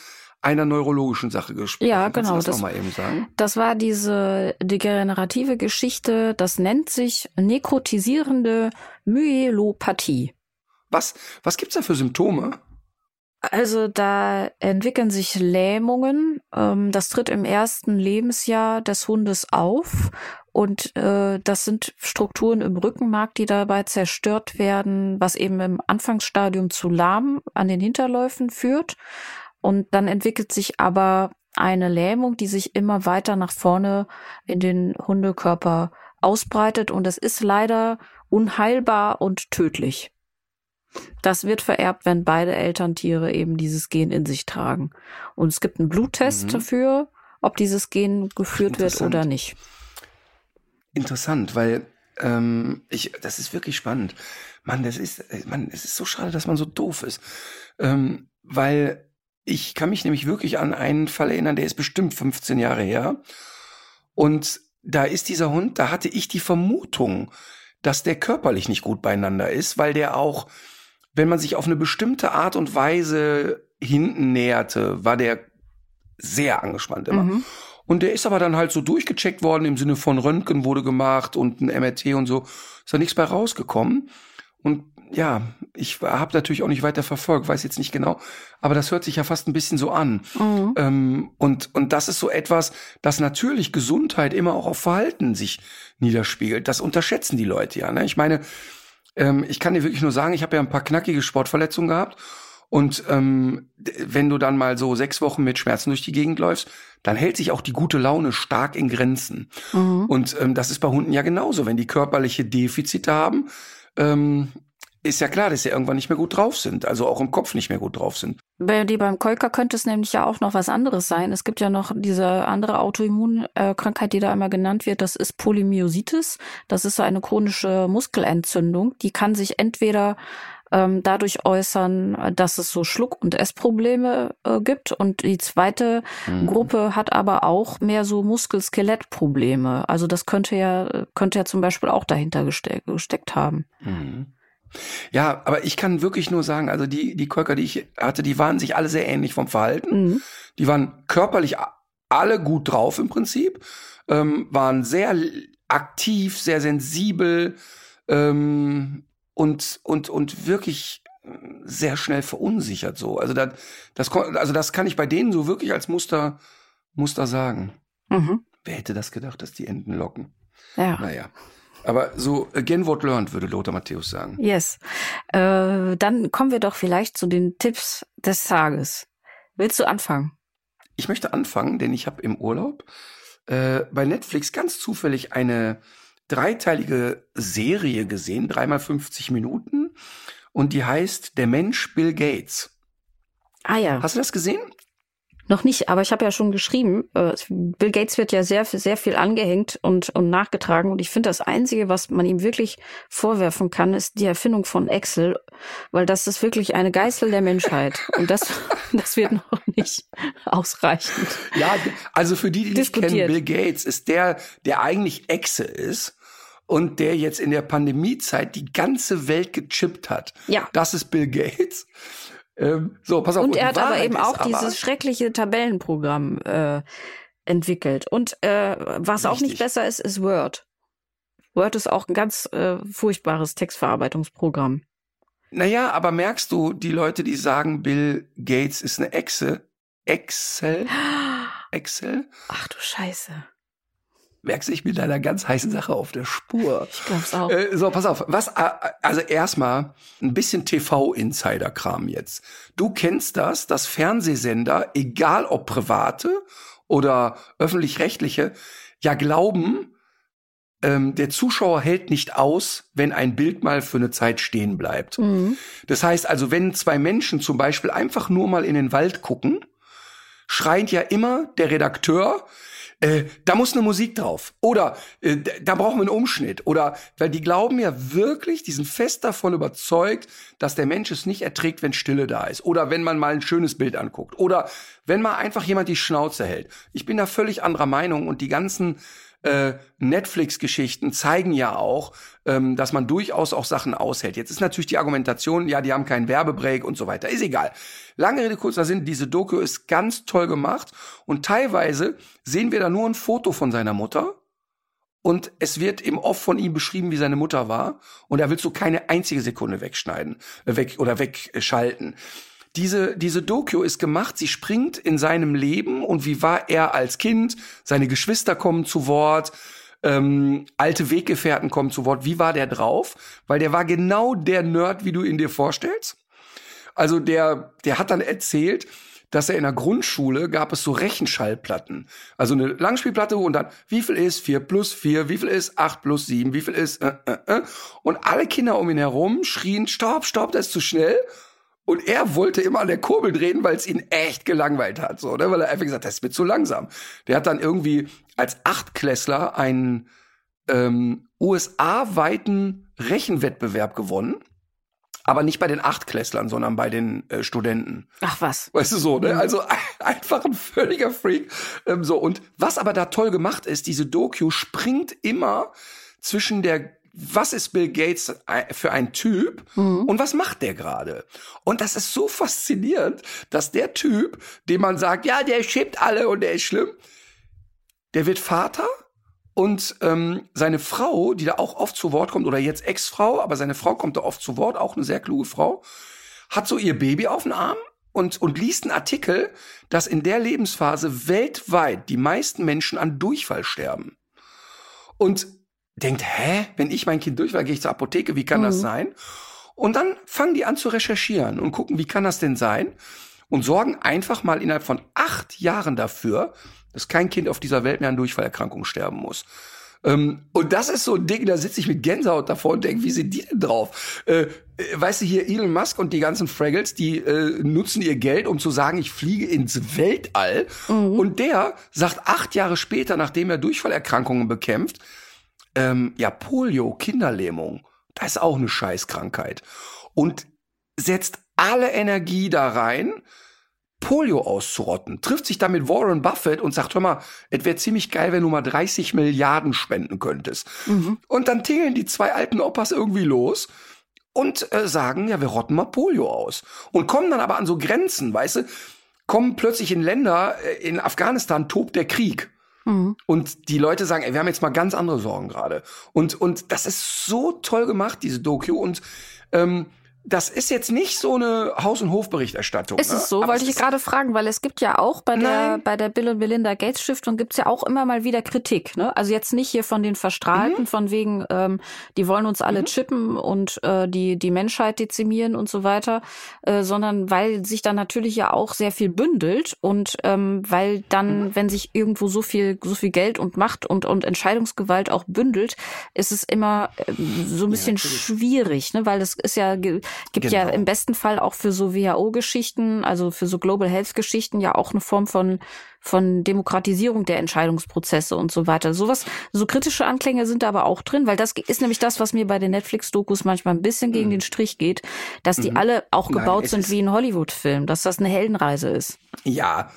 einer neurologischen Sache gesprochen. Ja, Kannst genau, das, das- mal eben sagen. Das war diese degenerative Geschichte, das nennt sich nekrotisierende Myelopathie. Was, was gibt's da für Symptome? Also da entwickeln sich Lähmungen. Ähm, das tritt im ersten Lebensjahr des Hundes auf. Und äh, das sind Strukturen im Rückenmark, die dabei zerstört werden, was eben im Anfangsstadium zu Lahm an den Hinterläufen führt. Und dann entwickelt sich aber eine Lähmung, die sich immer weiter nach vorne in den Hundekörper ausbreitet. Und es ist leider unheilbar und tödlich. Das wird vererbt, wenn beide Elterntiere eben dieses Gen in sich tragen. Und es gibt einen Bluttest Mhm. dafür, ob dieses Gen geführt wird oder nicht. Interessant, weil ähm, ich, das ist wirklich spannend. Mann, das ist, äh, Mann, es ist so schade, dass man so doof ist. Ähm, weil ich kann mich nämlich wirklich an einen Fall erinnern, der ist bestimmt 15 Jahre her. Und da ist dieser Hund, da hatte ich die Vermutung, dass der körperlich nicht gut beieinander ist, weil der auch, wenn man sich auf eine bestimmte Art und Weise hinten näherte, war der sehr angespannt immer. Mhm. Und der ist aber dann halt so durchgecheckt worden im Sinne von Röntgen wurde gemacht und ein MRT und so. Ist da nichts bei rausgekommen. Und ja, ich habe natürlich auch nicht weiter verfolgt, weiß jetzt nicht genau, aber das hört sich ja fast ein bisschen so an. Mhm. Ähm, und, und das ist so etwas, dass natürlich Gesundheit immer auch auf Verhalten sich niederspiegelt. Das unterschätzen die Leute ja. Ne? Ich meine, ähm, ich kann dir wirklich nur sagen, ich habe ja ein paar knackige Sportverletzungen gehabt. Und ähm, wenn du dann mal so sechs Wochen mit Schmerzen durch die Gegend läufst, dann hält sich auch die gute Laune stark in Grenzen. Mhm. Und ähm, das ist bei Hunden ja genauso. Wenn die körperliche Defizite haben, ähm, ist ja klar, dass sie irgendwann nicht mehr gut drauf sind. Also auch im Kopf nicht mehr gut drauf sind. Bei die beim Kolker könnte es nämlich ja auch noch was anderes sein. Es gibt ja noch diese andere Autoimmunkrankheit, die da immer genannt wird. Das ist Polymyositis. Das ist so eine chronische Muskelentzündung. Die kann sich entweder ähm, dadurch äußern, dass es so Schluck- und Essprobleme äh, gibt. Und die zweite Mhm. Gruppe hat aber auch mehr so Muskel-Skelett-Probleme. Also das könnte ja, könnte ja zum Beispiel auch dahinter geste gesteckt haben. Mhm. Ja, aber ich kann wirklich nur sagen, also die, die Kolker, die ich hatte, die waren sich alle sehr ähnlich vom Verhalten. Mhm. Die waren körperlich alle gut drauf im Prinzip, ähm, waren sehr aktiv, sehr sensibel ähm, und, und, und wirklich äh, sehr schnell verunsichert so. Also das, das, also das kann ich bei denen so wirklich als Muster, Muster sagen. Mhm. Wer hätte das gedacht, dass die Enten locken? Ja. Naja. Aber so again what learned, würde Lothar Matthäus sagen. Yes. Äh, dann kommen wir doch vielleicht zu den Tipps des Tages. Willst du anfangen? Ich möchte anfangen, denn ich habe im Urlaub äh, bei Netflix ganz zufällig eine dreiteilige Serie gesehen, dreimal 50 Minuten. Und die heißt Der Mensch Bill Gates. Ah ja, Hast du das gesehen? Noch nicht, aber ich habe ja schon geschrieben, äh, Bill Gates wird ja sehr, sehr viel angehängt und, und nachgetragen. Und ich finde, das Einzige, was man ihm wirklich vorwerfen kann, ist die Erfindung von Excel, weil das ist wirklich eine Geißel der Menschheit. Und das, *laughs* das wird noch nicht ausreichend. Ja, also für die, die nicht kennen, Diskutiert. Bill Gates ist der, der eigentlich Echse ist und der jetzt in der Pandemiezeit die ganze Welt gechippt hat. Ja. Das ist Bill Gates. Ähm, so, pass auf. Und die er hat aber eben auch aber- dieses schreckliche Tabellenprogramm äh, entwickelt. Und äh, was auch nicht Richtig. besser ist, ist Word. Word ist auch ein ganz äh, furchtbares Textverarbeitungsprogramm. Naja, aber merkst du, die Leute, die sagen, Bill Gates ist eine Echse, Excel, *gasps* Excel, Ach du Scheiße. Merkst du, ich bin da einer ganz heißen Sache auf der Spur. Ich glaub's auch. Äh, so, pass auf. Was, also erstmal ein bisschen TV-Insider-Kram jetzt. Du kennst das, dass Fernsehsender, egal ob private oder öffentlich-rechtliche, ja glauben, ähm, der Zuschauer hält nicht aus, wenn ein Bild mal für eine Zeit stehen bleibt. Mhm. Das heißt also, wenn zwei Menschen zum Beispiel einfach nur mal in den Wald gucken, schreient ja immer der Redakteur, äh, da muss eine Musik drauf. Oder äh, da brauchen wir einen Umschnitt. Oder weil die glauben ja wirklich, die sind fest davon überzeugt, dass der Mensch es nicht erträgt, wenn Stille da ist. Oder wenn man mal ein schönes Bild anguckt. Oder wenn mal einfach jemand die Schnauze hält. Ich bin da völlig anderer Meinung und die ganzen äh, Netflix-Geschichten zeigen ja auch, ähm, dass man durchaus auch Sachen aushält. Jetzt ist natürlich die Argumentation, ja, die haben keinen Werbebreak und so weiter. Ist egal. Lange Rede, kurzer Sinn, diese Doku ist ganz toll gemacht und teilweise sehen wir da nur ein Foto von seiner Mutter und es wird im Off von ihm beschrieben, wie seine Mutter war und er willst du keine einzige Sekunde wegschneiden, äh, weg oder wegschalten diese, diese Doku ist gemacht, sie springt in seinem Leben und wie war er als Kind, seine Geschwister kommen zu Wort, ähm, alte Weggefährten kommen zu Wort, wie war der drauf? Weil der war genau der Nerd, wie du ihn dir vorstellst. Also der, der hat dann erzählt, dass er in der Grundschule gab es so Rechenschallplatten. Also eine Langspielplatte und dann, wie viel ist 4 plus 4, wie viel ist 8 plus 7, wie viel ist, äh, äh, äh. Und alle Kinder um ihn herum schrien, stopp, stopp, das ist zu schnell. Und er wollte immer an der Kurbel drehen, weil es ihn echt gelangweilt hat, so, ne? weil er einfach gesagt hat, das ist mir zu langsam. Der hat dann irgendwie als Achtklässler einen ähm, USA-weiten Rechenwettbewerb gewonnen. Aber nicht bei den Achtklässlern, sondern bei den äh, Studenten. Ach was. Weißt du so, ne? Mhm. Also einfach ein völliger Freak. Ähm, so, und was aber da toll gemacht ist, diese Doku springt immer zwischen der was ist Bill Gates für ein Typ mhm. und was macht der gerade? Und das ist so faszinierend, dass der Typ, dem man sagt, ja, der schiebt alle und der ist schlimm, der wird Vater und ähm, seine Frau, die da auch oft zu Wort kommt, oder jetzt Ex-Frau, aber seine Frau kommt da oft zu Wort, auch eine sehr kluge Frau, hat so ihr Baby auf den Arm und, und liest einen Artikel, dass in der Lebensphase weltweit die meisten Menschen an Durchfall sterben. Und denkt, hä, wenn ich mein Kind durchfall, gehe ich zur Apotheke, wie kann mhm. das sein? Und dann fangen die an zu recherchieren und gucken, wie kann das denn sein? Und sorgen einfach mal innerhalb von acht Jahren dafür, dass kein Kind auf dieser Welt mehr an Durchfallerkrankungen sterben muss. Ähm, und das ist so ein Ding, da sitze ich mit Gänsehaut davor und denke, wie sind die denn drauf? Äh, äh, weißt du, hier Elon Musk und die ganzen Fraggles, die äh, nutzen ihr Geld, um zu sagen, ich fliege ins Weltall. Mhm. Und der sagt acht Jahre später, nachdem er Durchfallerkrankungen bekämpft, ähm, ja, Polio, Kinderlähmung, das ist auch eine Scheißkrankheit. Und setzt alle Energie da rein, Polio auszurotten, trifft sich da mit Warren Buffett und sagt, hör mal, es wäre ziemlich geil, wenn du mal 30 Milliarden spenden könntest. Mhm. Und dann tingeln die zwei alten Opas irgendwie los und äh, sagen, ja, wir rotten mal Polio aus. Und kommen dann aber an so Grenzen, weißt du, kommen plötzlich in Länder, äh, in Afghanistan tobt der Krieg. Mhm. Und die Leute sagen, ey, wir haben jetzt mal ganz andere Sorgen gerade. Und, und das ist so toll gemacht, diese Doku. Und ähm, das ist jetzt nicht so eine Haus- und Hofberichterstattung. Ist ne? es so? Aber Wollte ich gerade fragen, weil es gibt ja auch bei der, bei der Bill und Melinda Gates Stiftung gibt's ja auch immer mal wieder Kritik. Ne? Also jetzt nicht hier von den Verstrahlten, mhm. von wegen, ähm, die wollen uns alle mhm. chippen und äh, die, die Menschheit dezimieren und so weiter, äh, sondern weil sich dann natürlich ja auch sehr viel bündelt und ähm, weil dann, mhm. wenn sich irgendwo so viel, so viel Geld und Macht und, und Entscheidungsgewalt auch bündelt, ist es immer äh, so ein bisschen ja, schwierig, ne? weil das ist ja Gibt genau. ja im besten Fall auch für so WHO-Geschichten, also für so Global Health-Geschichten ja auch eine Form von von Demokratisierung der Entscheidungsprozesse und so weiter. Sowas, so kritische Anklänge sind da aber auch drin, weil das ist nämlich das, was mir bei den Netflix-Dokus manchmal ein bisschen gegen mhm. den Strich geht, dass die mhm. alle auch gebaut Nein, sind wie ein Hollywood-Film, dass das eine Heldenreise ist. Ja,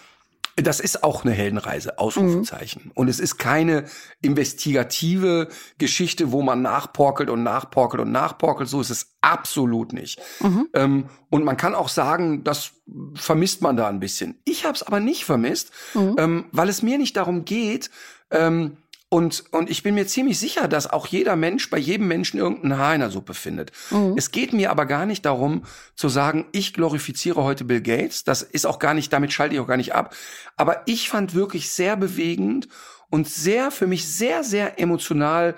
das ist auch eine Heldenreise, Ausrufezeichen. Mhm. Und es ist keine investigative Geschichte, wo man nachporkelt und nachporkelt und nachporkelt. So ist es absolut nicht. Mhm. Ähm, und man kann auch sagen, das vermisst man da ein bisschen. Ich habe es aber nicht vermisst, mhm. ähm, weil es mir nicht darum geht, ähm, und, und ich bin mir ziemlich sicher, dass auch jeder Mensch bei jedem Menschen irgendein Haar in der Suppe findet. Mhm. Es geht mir aber gar nicht darum zu sagen, ich glorifiziere heute Bill Gates. Das ist auch gar nicht, damit schalte ich auch gar nicht ab. Aber ich fand wirklich sehr bewegend und sehr, für mich sehr, sehr emotional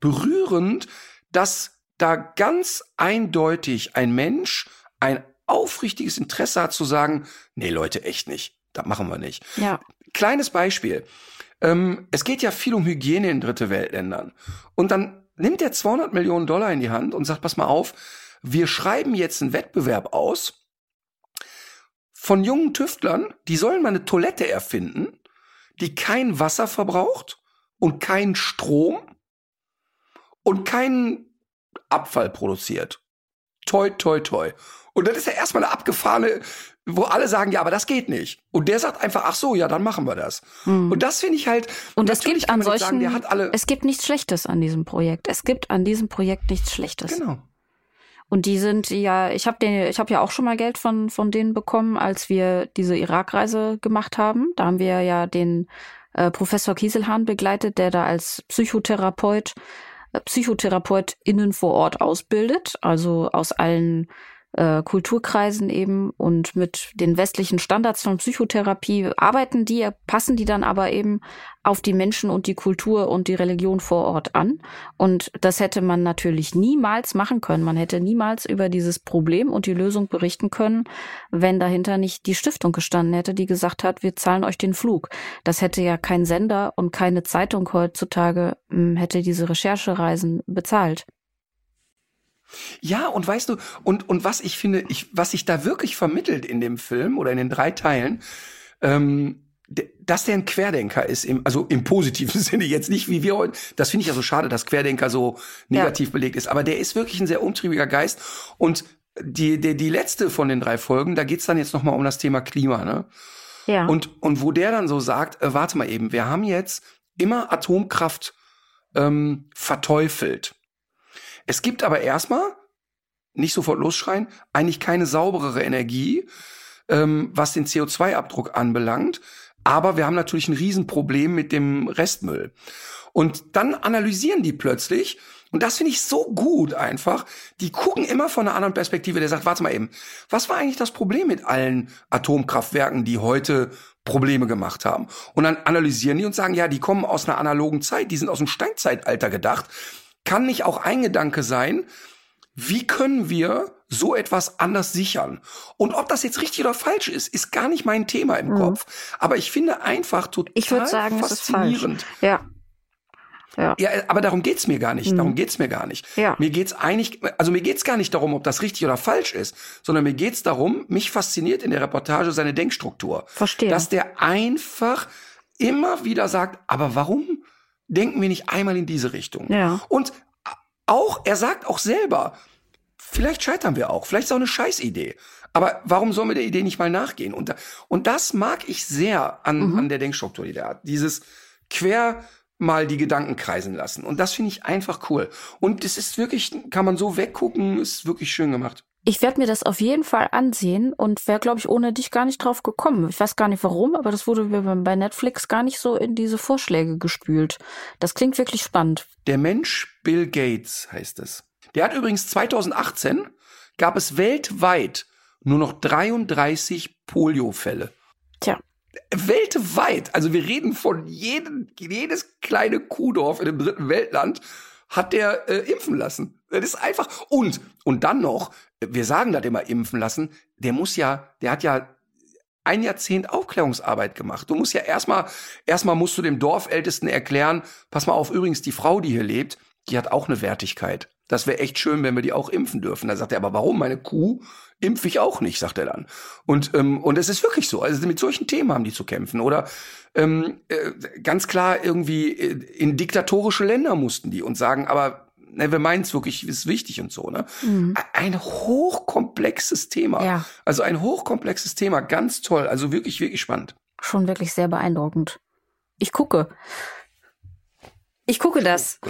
berührend, dass da ganz eindeutig ein Mensch ein aufrichtiges Interesse hat zu sagen, nee Leute, echt nicht. Das machen wir nicht. Ja. Kleines Beispiel. Ähm, es geht ja viel um Hygiene in dritte Weltländern. Und dann nimmt er 200 Millionen Dollar in die Hand und sagt, pass mal auf, wir schreiben jetzt einen Wettbewerb aus von jungen Tüftlern, die sollen mal eine Toilette erfinden, die kein Wasser verbraucht und keinen Strom und keinen Abfall produziert. Toi, toi, toi. Und das ist ja erstmal eine abgefahrene, wo alle sagen, ja, aber das geht nicht. Und der sagt einfach, ach so, ja, dann machen wir das. Hm. Und das finde ich halt. Und es gibt an solchen, sagen, der hat alle, es gibt nichts Schlechtes an diesem Projekt. Es gibt an diesem Projekt nichts Schlechtes. genau. Und die sind ja, ich habe den, ich habe ja auch schon mal Geld von von denen bekommen, als wir diese Irakreise gemacht haben. Da haben wir ja den äh, Professor Kieselhahn begleitet, der da als Psychotherapeut äh, PsychotherapeutInnen vor Ort ausbildet, also aus allen äh, Kulturkreisen eben und mit den westlichen Standards von Psychotherapie arbeiten die, passen die dann aber eben auf die Menschen und die Kultur und die Religion vor Ort an. Und das hätte man natürlich niemals machen können. Man hätte niemals über dieses Problem und die Lösung berichten können, wenn dahinter nicht die Stiftung gestanden hätte, die gesagt hat, wir zahlen euch den Flug. Das hätte ja kein Sender und keine Zeitung heutzutage mh, hätte diese Recherchereisen bezahlt. Ja, und weißt du, und, und was ich finde, ich, was sich da wirklich vermittelt in dem Film oder in den drei Teilen, ähm, dass der ein Querdenker ist, im, also im positiven *laughs* Sinne, jetzt nicht wie wir heute, das finde ich ja so schade, dass Querdenker so negativ belegt ist, aber der ist wirklich ein sehr umtriebiger Geist und die, die, die letzte von den drei Folgen, da geht's dann jetzt nochmal um das Thema Klima, ne? Ja. Und, und wo der dann so sagt, äh, warte mal eben, wir haben jetzt immer Atomkraft ähm, verteufelt. Es gibt aber erstmal, nicht sofort losschreien, eigentlich keine sauberere Energie, ähm, was den CO2-Abdruck anbelangt. Aber wir haben natürlich ein Riesenproblem mit dem Restmüll. Und dann analysieren die plötzlich, und das finde ich so gut einfach, die gucken immer von einer anderen Perspektive, der sagt, warte mal eben, was war eigentlich das Problem mit allen Atomkraftwerken, die heute Probleme gemacht haben? Und dann analysieren die und sagen, ja, die kommen aus einer analogen Zeit, die sind aus dem Steinzeitalter gedacht. Kann nicht auch ein Gedanke sein, wie können wir so etwas anders sichern? Und ob das jetzt richtig oder falsch ist, ist gar nicht mein Thema im Kopf. Aber ich finde einfach total ich würde sagen, es ist falsch. faszinierend. Ja. Ja. Ja, aber darum geht's mir gar nicht. Mhm. Darum geht's mir gar nicht. Ja. Mir geht's eigentlich, also mir geht's gar nicht darum, ob das richtig oder falsch ist, sondern mir geht's darum, mich fasziniert in der Reportage seine Denkstruktur. Verstehe. Dass der einfach immer wieder sagt, aber warum denken wir nicht einmal in diese Richtung? Ja. Und auch, er sagt auch selber, vielleicht scheitern wir auch, vielleicht ist auch eine Scheißidee. Aber warum sollen wir der Idee nicht mal nachgehen? Und, da- und das mag ich sehr an, Mhm. an der Denkstruktur, die der hat. Dieses quer mal die Gedanken kreisen lassen. Und das finde ich einfach cool. Und es ist wirklich, kann man so weggucken, ist wirklich schön gemacht. Ich werde mir das auf jeden Fall ansehen und wäre, glaube ich, ohne dich gar nicht drauf gekommen. Ich weiß gar nicht warum, aber das wurde mir bei Netflix gar nicht so in diese Vorschläge gespült. Das klingt wirklich spannend. Der Mensch Bill Gates heißt es. Der hat übrigens 2018 gab es weltweit nur noch 33 Poliofälle. Tja, weltweit, also wir reden von jedem, jedes kleine Kuhdorf in dem dritten Weltland hat der äh, impfen lassen. Das ist einfach und und dann noch, wir sagen das immer impfen lassen, der muss ja, der hat ja ein Jahrzehnt Aufklärungsarbeit gemacht. Du musst ja erstmal erstmal musst du dem Dorfältesten erklären, pass mal auf, übrigens die Frau, die hier lebt, die hat auch eine Wertigkeit. Das wäre echt schön, wenn wir die auch impfen dürfen. Da sagt er, aber warum? Meine Kuh impfe ich auch nicht, sagt er dann. Und, ähm, und es ist wirklich so. Also mit solchen Themen haben die zu kämpfen. Oder ähm, äh, ganz klar irgendwie äh, in diktatorische Länder mussten die und sagen, aber ne, wir meinen es wirklich, ist wichtig und so. Ne? Ein hochkomplexes Thema. Ja. Also ein hochkomplexes Thema, ganz toll. Also wirklich, wirklich spannend. schon wirklich sehr beeindruckend. Ich gucke. Ich gucke das.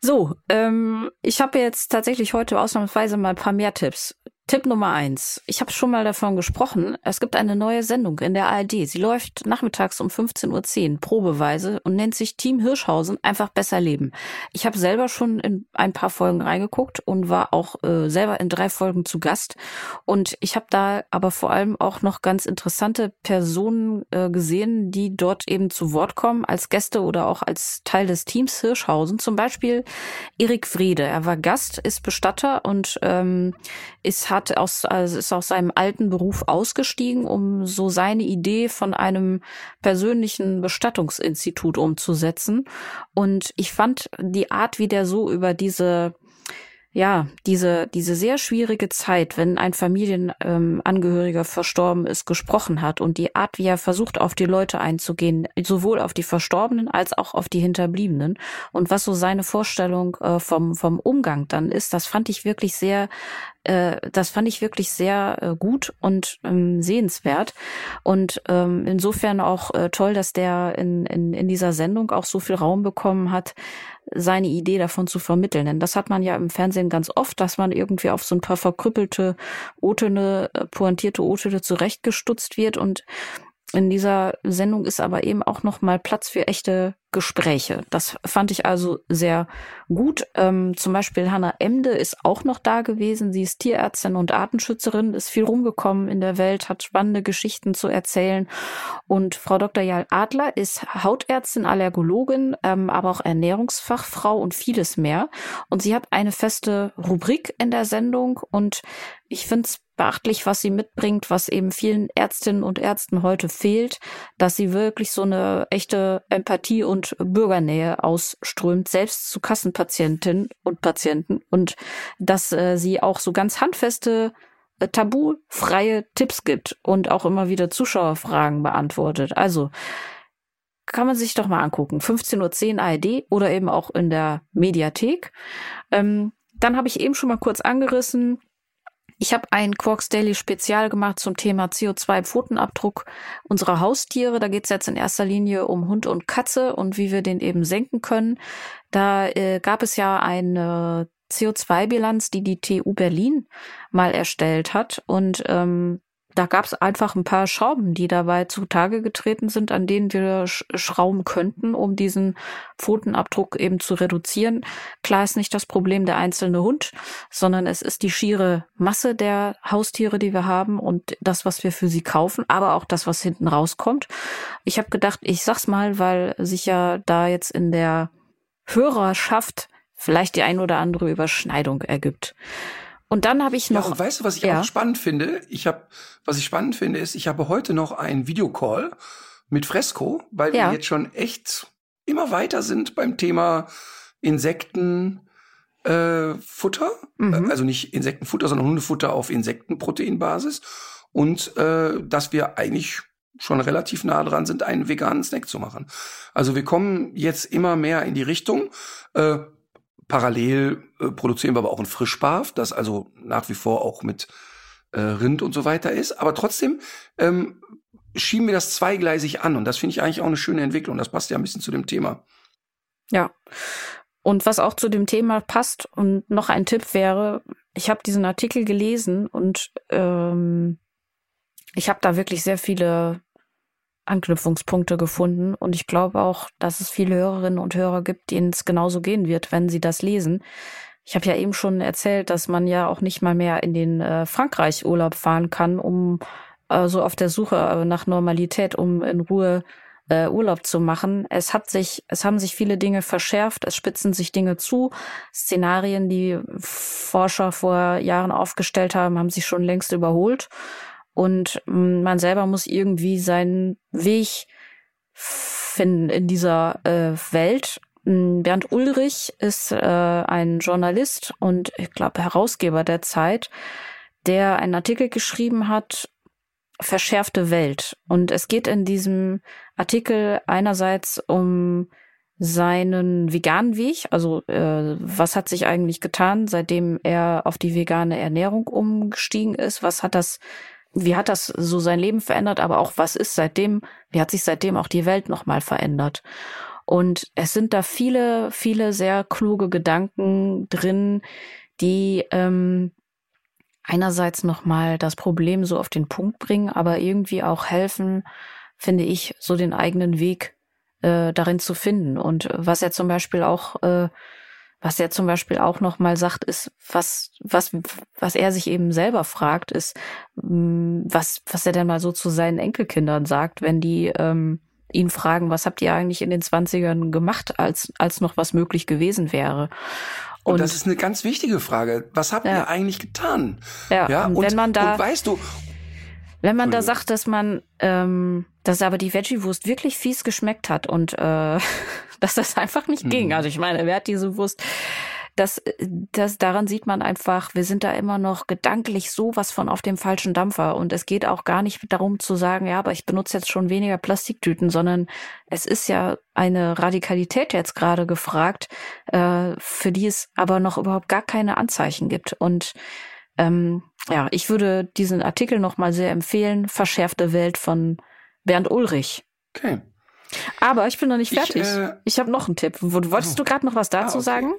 So, ähm, ich habe jetzt tatsächlich heute ausnahmsweise mal ein paar mehr Tipps. Tipp Nummer eins. Ich habe schon mal davon gesprochen. Es gibt eine neue Sendung in der ARD. Sie läuft nachmittags um 15.10 Uhr, probeweise, und nennt sich Team Hirschhausen einfach besser leben. Ich habe selber schon in ein paar Folgen reingeguckt und war auch äh, selber in drei Folgen zu Gast. Und ich habe da aber vor allem auch noch ganz interessante Personen äh, gesehen, die dort eben zu Wort kommen, als Gäste oder auch als Teil des Teams Hirschhausen. Zum Beispiel Erik Friede. Er war Gast, ist Bestatter und ähm, ist, hat aus, also ist aus seinem alten Beruf ausgestiegen, um so seine Idee von einem persönlichen Bestattungsinstitut umzusetzen. Und ich fand die Art, wie der so über diese ja, diese, diese sehr schwierige Zeit, wenn ein Familienangehöriger ähm, verstorben ist, gesprochen hat und die Art, wie er versucht, auf die Leute einzugehen, sowohl auf die Verstorbenen als auch auf die Hinterbliebenen und was so seine Vorstellung äh, vom, vom Umgang dann ist, das fand ich wirklich sehr, äh, das fand ich wirklich sehr äh, gut und ähm, sehenswert und ähm, insofern auch äh, toll, dass der in, in, in dieser Sendung auch so viel Raum bekommen hat, seine Idee davon zu vermitteln. Denn das hat man ja im Fernsehen ganz oft, dass man irgendwie auf so ein paar verkrüppelte Otene, äh, pointierte Otene zurechtgestutzt wird und in dieser Sendung ist aber eben auch noch mal Platz für echte Gespräche. Das fand ich also sehr gut. Ähm, zum Beispiel Hanna Emde ist auch noch da gewesen. Sie ist Tierärztin und Artenschützerin, ist viel rumgekommen in der Welt, hat spannende Geschichten zu erzählen. Und Frau Dr. Jal Adler ist Hautärztin, Allergologin, ähm, aber auch Ernährungsfachfrau und vieles mehr. Und sie hat eine feste Rubrik in der Sendung und ich finde es beachtlich, was sie mitbringt, was eben vielen Ärztinnen und Ärzten heute fehlt, dass sie wirklich so eine echte Empathie und Bürgernähe ausströmt, selbst zu Kassenpatientinnen und Patienten und dass äh, sie auch so ganz handfeste äh, tabufreie Tipps gibt und auch immer wieder Zuschauerfragen beantwortet. Also kann man sich doch mal angucken. 15.10 Uhr ARD oder eben auch in der Mediathek. Ähm, dann habe ich eben schon mal kurz angerissen, ich habe ein Quarks Daily Spezial gemacht zum Thema CO2-Pfotenabdruck unserer Haustiere. Da geht es jetzt in erster Linie um Hund und Katze und wie wir den eben senken können. Da äh, gab es ja eine CO2-Bilanz, die die TU Berlin mal erstellt hat. Und ähm, da gab es einfach ein paar Schrauben, die dabei zutage getreten sind, an denen wir sch schrauben könnten, um diesen Pfotenabdruck eben zu reduzieren. Klar ist nicht das Problem der einzelne Hund, sondern es ist die schiere Masse der Haustiere, die wir haben und das, was wir für sie kaufen, aber auch das, was hinten rauskommt. Ich habe gedacht, ich sag's mal, weil sich ja da jetzt in der Hörerschaft vielleicht die ein oder andere Überschneidung ergibt. Und dann habe ich noch. Ja, und weißt du, was ich ja. auch spannend finde? Ich habe, was ich spannend finde, ist, ich habe heute noch einen Videocall mit Fresco, weil ja. wir jetzt schon echt immer weiter sind beim Thema Insekten. Äh, Futter, mhm. also nicht Insektenfutter, sondern Hundefutter auf Insektenproteinbasis und äh, dass wir eigentlich schon relativ nah dran sind, einen veganen Snack zu machen. Also wir kommen jetzt immer mehr in die Richtung. Äh, Parallel äh, produzieren wir aber auch ein Frischbarf, das also nach wie vor auch mit äh, Rind und so weiter ist. Aber trotzdem ähm, schieben wir das zweigleisig an und das finde ich eigentlich auch eine schöne Entwicklung. Das passt ja ein bisschen zu dem Thema. Ja. Und was auch zu dem Thema passt und noch ein Tipp wäre, ich habe diesen Artikel gelesen und ähm, ich habe da wirklich sehr viele Anknüpfungspunkte gefunden. Und ich glaube auch, dass es viele Hörerinnen und Hörer gibt, denen es genauso gehen wird, wenn sie das lesen. Ich habe ja eben schon erzählt, dass man ja auch nicht mal mehr in den äh, Frankreich Urlaub fahren kann, um äh, so auf der Suche äh, nach Normalität, um in Ruhe äh, Urlaub zu machen. Es hat sich, es haben sich viele Dinge verschärft, es spitzen sich Dinge zu. Szenarien, die Forscher vor Jahren aufgestellt haben, haben sich schon längst überholt. Und mm, man selber muss irgendwie seinen Weg finden in dieser äh, Welt. Mm, Bernd Ulrich ist äh, ein Journalist und ich glaube Herausgeber der Zeit, der einen Artikel geschrieben hat, Verschärfte Welt. Und es geht in diesem Artikel einerseits um seinen veganen Weg, also äh, was hat sich eigentlich getan, seitdem er auf die vegane Ernährung umgestiegen ist, was hat das wie hat das so sein Leben verändert, aber auch was ist seitdem, wie hat sich seitdem auch die Welt nochmal verändert? Und es sind da viele, viele sehr kluge Gedanken drin, die ähm, einerseits nochmal das Problem so auf den Punkt bringen, aber irgendwie auch helfen, finde ich, so den eigenen Weg äh, darin zu finden. Und was er zum Beispiel auch äh, was er zum Beispiel auch noch mal sagt, ist, was, was, was er sich eben selber fragt, ist, mm, was, was er denn mal so zu seinen Enkelkindern sagt, wenn die ähm, ihn fragen, was habt ihr eigentlich in den Zwanzigern gemacht, als, als noch was möglich gewesen wäre. Und, und das ist eine ganz wichtige Frage. Was habt ja. ihr eigentlich getan? Ja, ja? Und, und, wenn man da, und weißt du, wenn man da sagt, dass man, ähm, dass aber die Veggie-Wurst wirklich fies geschmeckt hat und äh, *laughs* dass das einfach nicht mhm. ging. Also ich meine, wer hat diese Wurst das, das, daran sieht man einfach, wir sind da immer noch gedanklich sowas von auf dem falschen Dampfer. Und es geht auch gar nicht darum zu sagen, ja, aber ich benutze jetzt schon weniger Plastiktüten, sondern es ist ja eine Radikalität jetzt gerade gefragt, äh, für die es aber noch überhaupt gar keine Anzeichen gibt. Und ähm, ja, ich würde diesen Artikel nochmal sehr empfehlen. Verschärfte Welt von Bernd Ulrich. Okay. Aber ich bin noch nicht fertig. Ich, äh, ich habe noch einen Tipp. Wolltest oh. du gerade noch was dazu Ah, okay. sagen?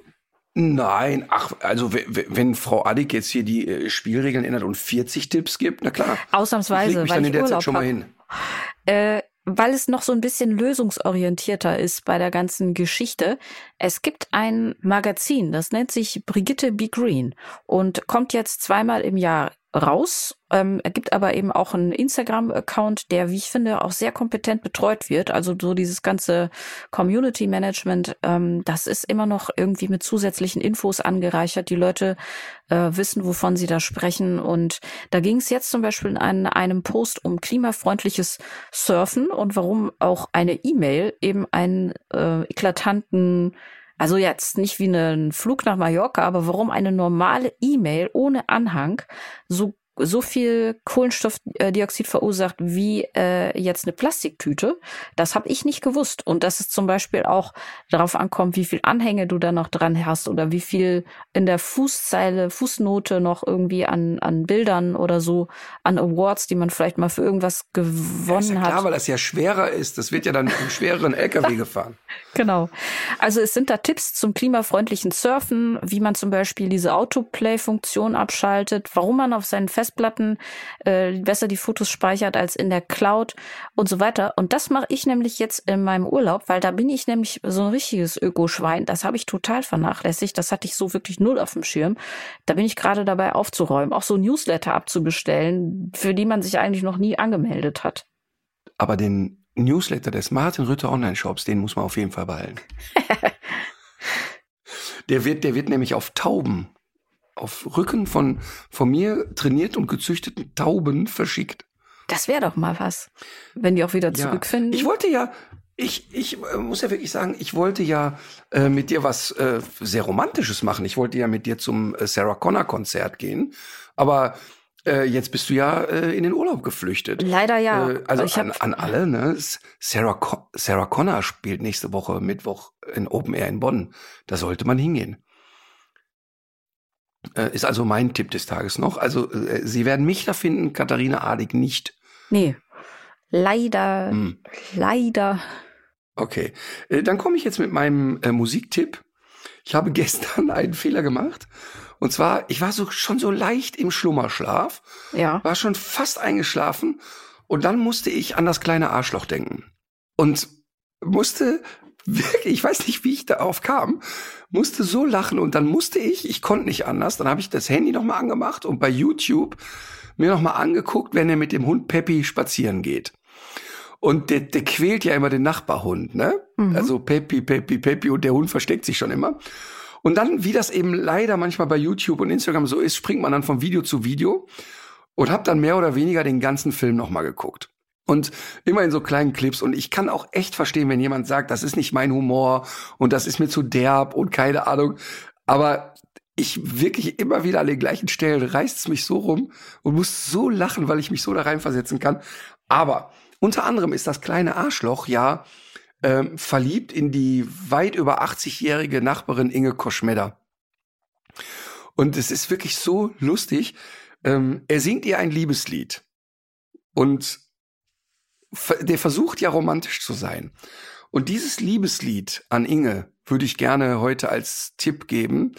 Nein, ach, also wenn Frau Adick jetzt hier die äh, Spielregeln ändert und 40 Tipps gibt, na klar. Ich Ausnahmsweise, leg mich weil dann ich in der Urlaub Zeit schon mal hin. Äh, weil es noch so ein bisschen lösungsorientierter ist bei der ganzen Geschichte. Es gibt ein Magazin, das nennt sich Brigitte Be Green und kommt jetzt zweimal im Jahr raus. Ähm, gibt aber eben auch einen Instagram-Account, der, wie ich finde, auch sehr kompetent betreut wird. Also so dieses ganze Community Management, ähm, das ist immer noch irgendwie mit zusätzlichen Infos angereichert. Die Leute äh, wissen, wovon sie da sprechen. Und da ging es jetzt zum Beispiel in einem, einem Post um klimafreundliches Surfen und warum auch eine E-Mail eben einen äh, eklatanten also jetzt nicht wie ein Flug nach Mallorca, aber warum eine normale E-Mail ohne Anhang so so viel Kohlenstoffdioxid verursacht wie äh, jetzt eine Plastiktüte, das habe ich nicht gewusst. Und dass es zum Beispiel auch darauf ankommt, wie viel Anhänge du da noch dran hast oder wie viel in der Fußzeile, Fußnote noch irgendwie an, an Bildern oder so, an Awards, die man vielleicht mal für irgendwas Ja, gewonnen ja hat. klar, weil das ja schwerer ist. Das wird ja dann im schwereren *laughs* LKW gefahren. Genau. Also es sind da Tipps zum klimafreundlichen Surfen, wie man zum Beispiel diese Autoplay-Funktion abschaltet, warum man auf seinen Festplatten äh, besser die Fotos speichert als in der Cloud und so weiter. Und das mache ich nämlich jetzt in meinem Urlaub, weil da bin ich nämlich so ein richtiges Ökoschwein. Das habe ich total vernachlässigt. Das hatte ich so wirklich null auf dem Schirm. Da bin ich gerade dabei aufzuräumen, auch so Newsletter abzubestellen, für die man sich eigentlich noch nie angemeldet hat. Aber den Newsletter des Martin Rütter Online-Shops, den muss man auf jeden Fall behalten. *laughs* der wird, der wird nämlich auf Tauben, auf Rücken von, von mir trainiert und gezüchteten Tauben verschickt. Das wäre doch mal was, wenn die auch wieder zurückfinden. Ich wollte ja, ich, ich äh, muss ja wirklich sagen, ich wollte ja äh, mit dir was äh, sehr Romantisches machen. Ich wollte ja mit dir zum äh, Sarah Connor Konzert gehen. Aber äh, jetzt bist du ja äh, in den Urlaub geflüchtet. Leider ja. Also an, an alle, ne? Sarah, Co Sarah Connor spielt nächste Woche Mittwoch in Open Air in Bonn. Da sollte man hingehen. Äh, ist also mein Tipp des Tages noch. Also äh, Sie werden mich da finden, Katharina Adig nicht. Nee. Leider, Hm. leider. Okay, äh, dann komme ich jetzt mit meinem äh, Musiktipp. Ich habe *laughs* gestern einen Fehler gemacht. Und zwar, ich war so schon so leicht im Schlummerschlaf, Ja. war schon fast eingeschlafen und dann musste ich an das kleine Arschloch denken. Und musste wirklich, ich weiß nicht, wie ich darauf kam, musste so lachen und dann musste ich, ich konnte nicht anders, dann habe ich das Handy nochmal angemacht und bei YouTube mir nochmal angeguckt, wenn er mit dem Hund Peppi spazieren geht. Und der, der quält ja immer den Nachbarhund, ne? Mhm. Also Peppi, Peppi, Peppi und der Hund versteckt sich schon immer. Und dann, wie das eben leider manchmal bei YouTube und Instagram so ist, springt man dann von Video zu Video und hab dann mehr oder weniger den ganzen Film nochmal geguckt. Und immer in so kleinen Clips. Und ich kann auch echt verstehen, wenn jemand sagt, das ist nicht mein Humor und das ist mir zu derb und keine Ahnung. Aber ich wirklich immer wieder an den gleichen Stellen reißt es mich so rum und muss so lachen, weil ich mich so da reinversetzen kann. Aber unter anderem ist das kleine Arschloch ja ähm, verliebt in die weit über 80-jährige Nachbarin Inge Koschmedder. Und es ist wirklich so lustig. Ähm, er singt ihr ein Liebeslied. Und der versucht ja romantisch zu sein. Und dieses Liebeslied an Inge würde ich gerne heute als Tipp geben.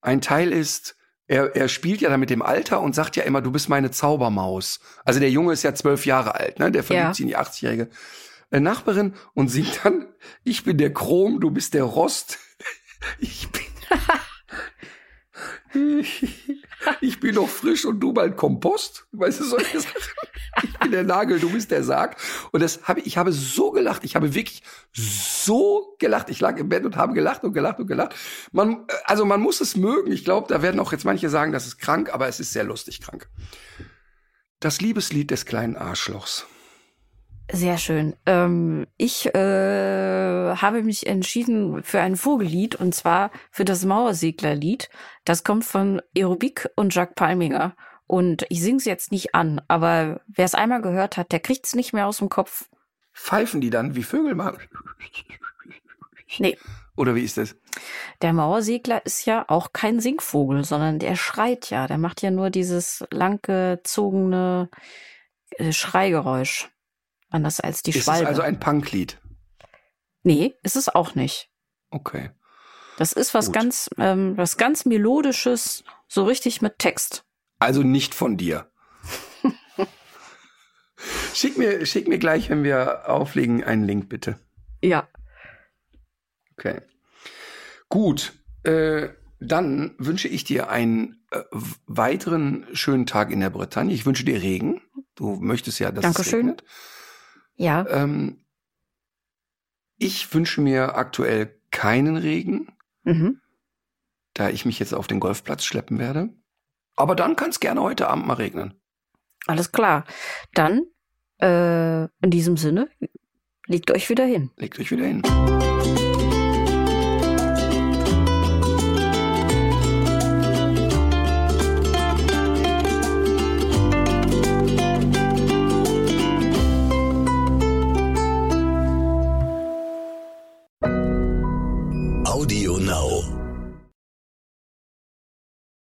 Ein Teil ist, er, er spielt ja da mit dem Alter und sagt ja immer, du bist meine Zaubermaus. Also der Junge ist ja zwölf Jahre alt, ne? Der verliebt Ja. sich in die 80-jährige äh, Nachbarin und singt dann, ich bin der Chrom, du bist der Rost. *laughs* Ich bin, *laughs* *laughs* ich bin noch frisch und du bald Kompost. Weißt du, solche Sachen. Ich bin der Nagel, du bist der Sarg. Und das habe ich, ich habe so gelacht. Ich habe wirklich so gelacht. Ich lag im Bett und habe gelacht und gelacht und gelacht. Man, äh, also man muss es mögen. Ich glaube, da werden auch jetzt manche sagen, das ist krank, aber es ist sehr lustig krank. Das Liebeslied des kleinen Arschlochs. Sehr schön. Ähm, ich äh, habe mich entschieden für ein Vogellied und zwar für das Mauerseglerlied. Das kommt von Aerobik und Jacques Palminger. Und ich singe es jetzt nicht an, aber wer es einmal gehört hat, der kriegt es nicht mehr aus dem Kopf. Pfeifen die dann wie Vögel machen? Nee. Oder wie ist das? Der Mauersegler ist ja auch kein Singvogel, sondern der schreit ja. Der macht ja nur dieses langgezogene äh, Schreigeräusch. Anders als die ist Schwalbe. es also ein Punklied? nee, ist es auch nicht. Okay. Das ist was Gut. ganz, ähm, was ganz melodisches, so richtig mit Text. Also nicht von dir. *laughs* schick, mir, schick mir gleich, wenn wir auflegen, einen Link bitte. Ja. Okay. Gut. Äh, dann wünsche ich dir einen äh, weiteren schönen Tag in der Bretagne. Ich wünsche dir Regen. Du möchtest ja, dass es Dankeschön. Ja. Ähm, ich wünsche mir aktuell keinen Regen, Mhm. da ich mich jetzt auf den Golfplatz schleppen werde. Aber dann kann es gerne heute Abend mal regnen. Alles klar. Dann, äh, in diesem Sinne, legt euch wieder hin. Legt euch wieder hin.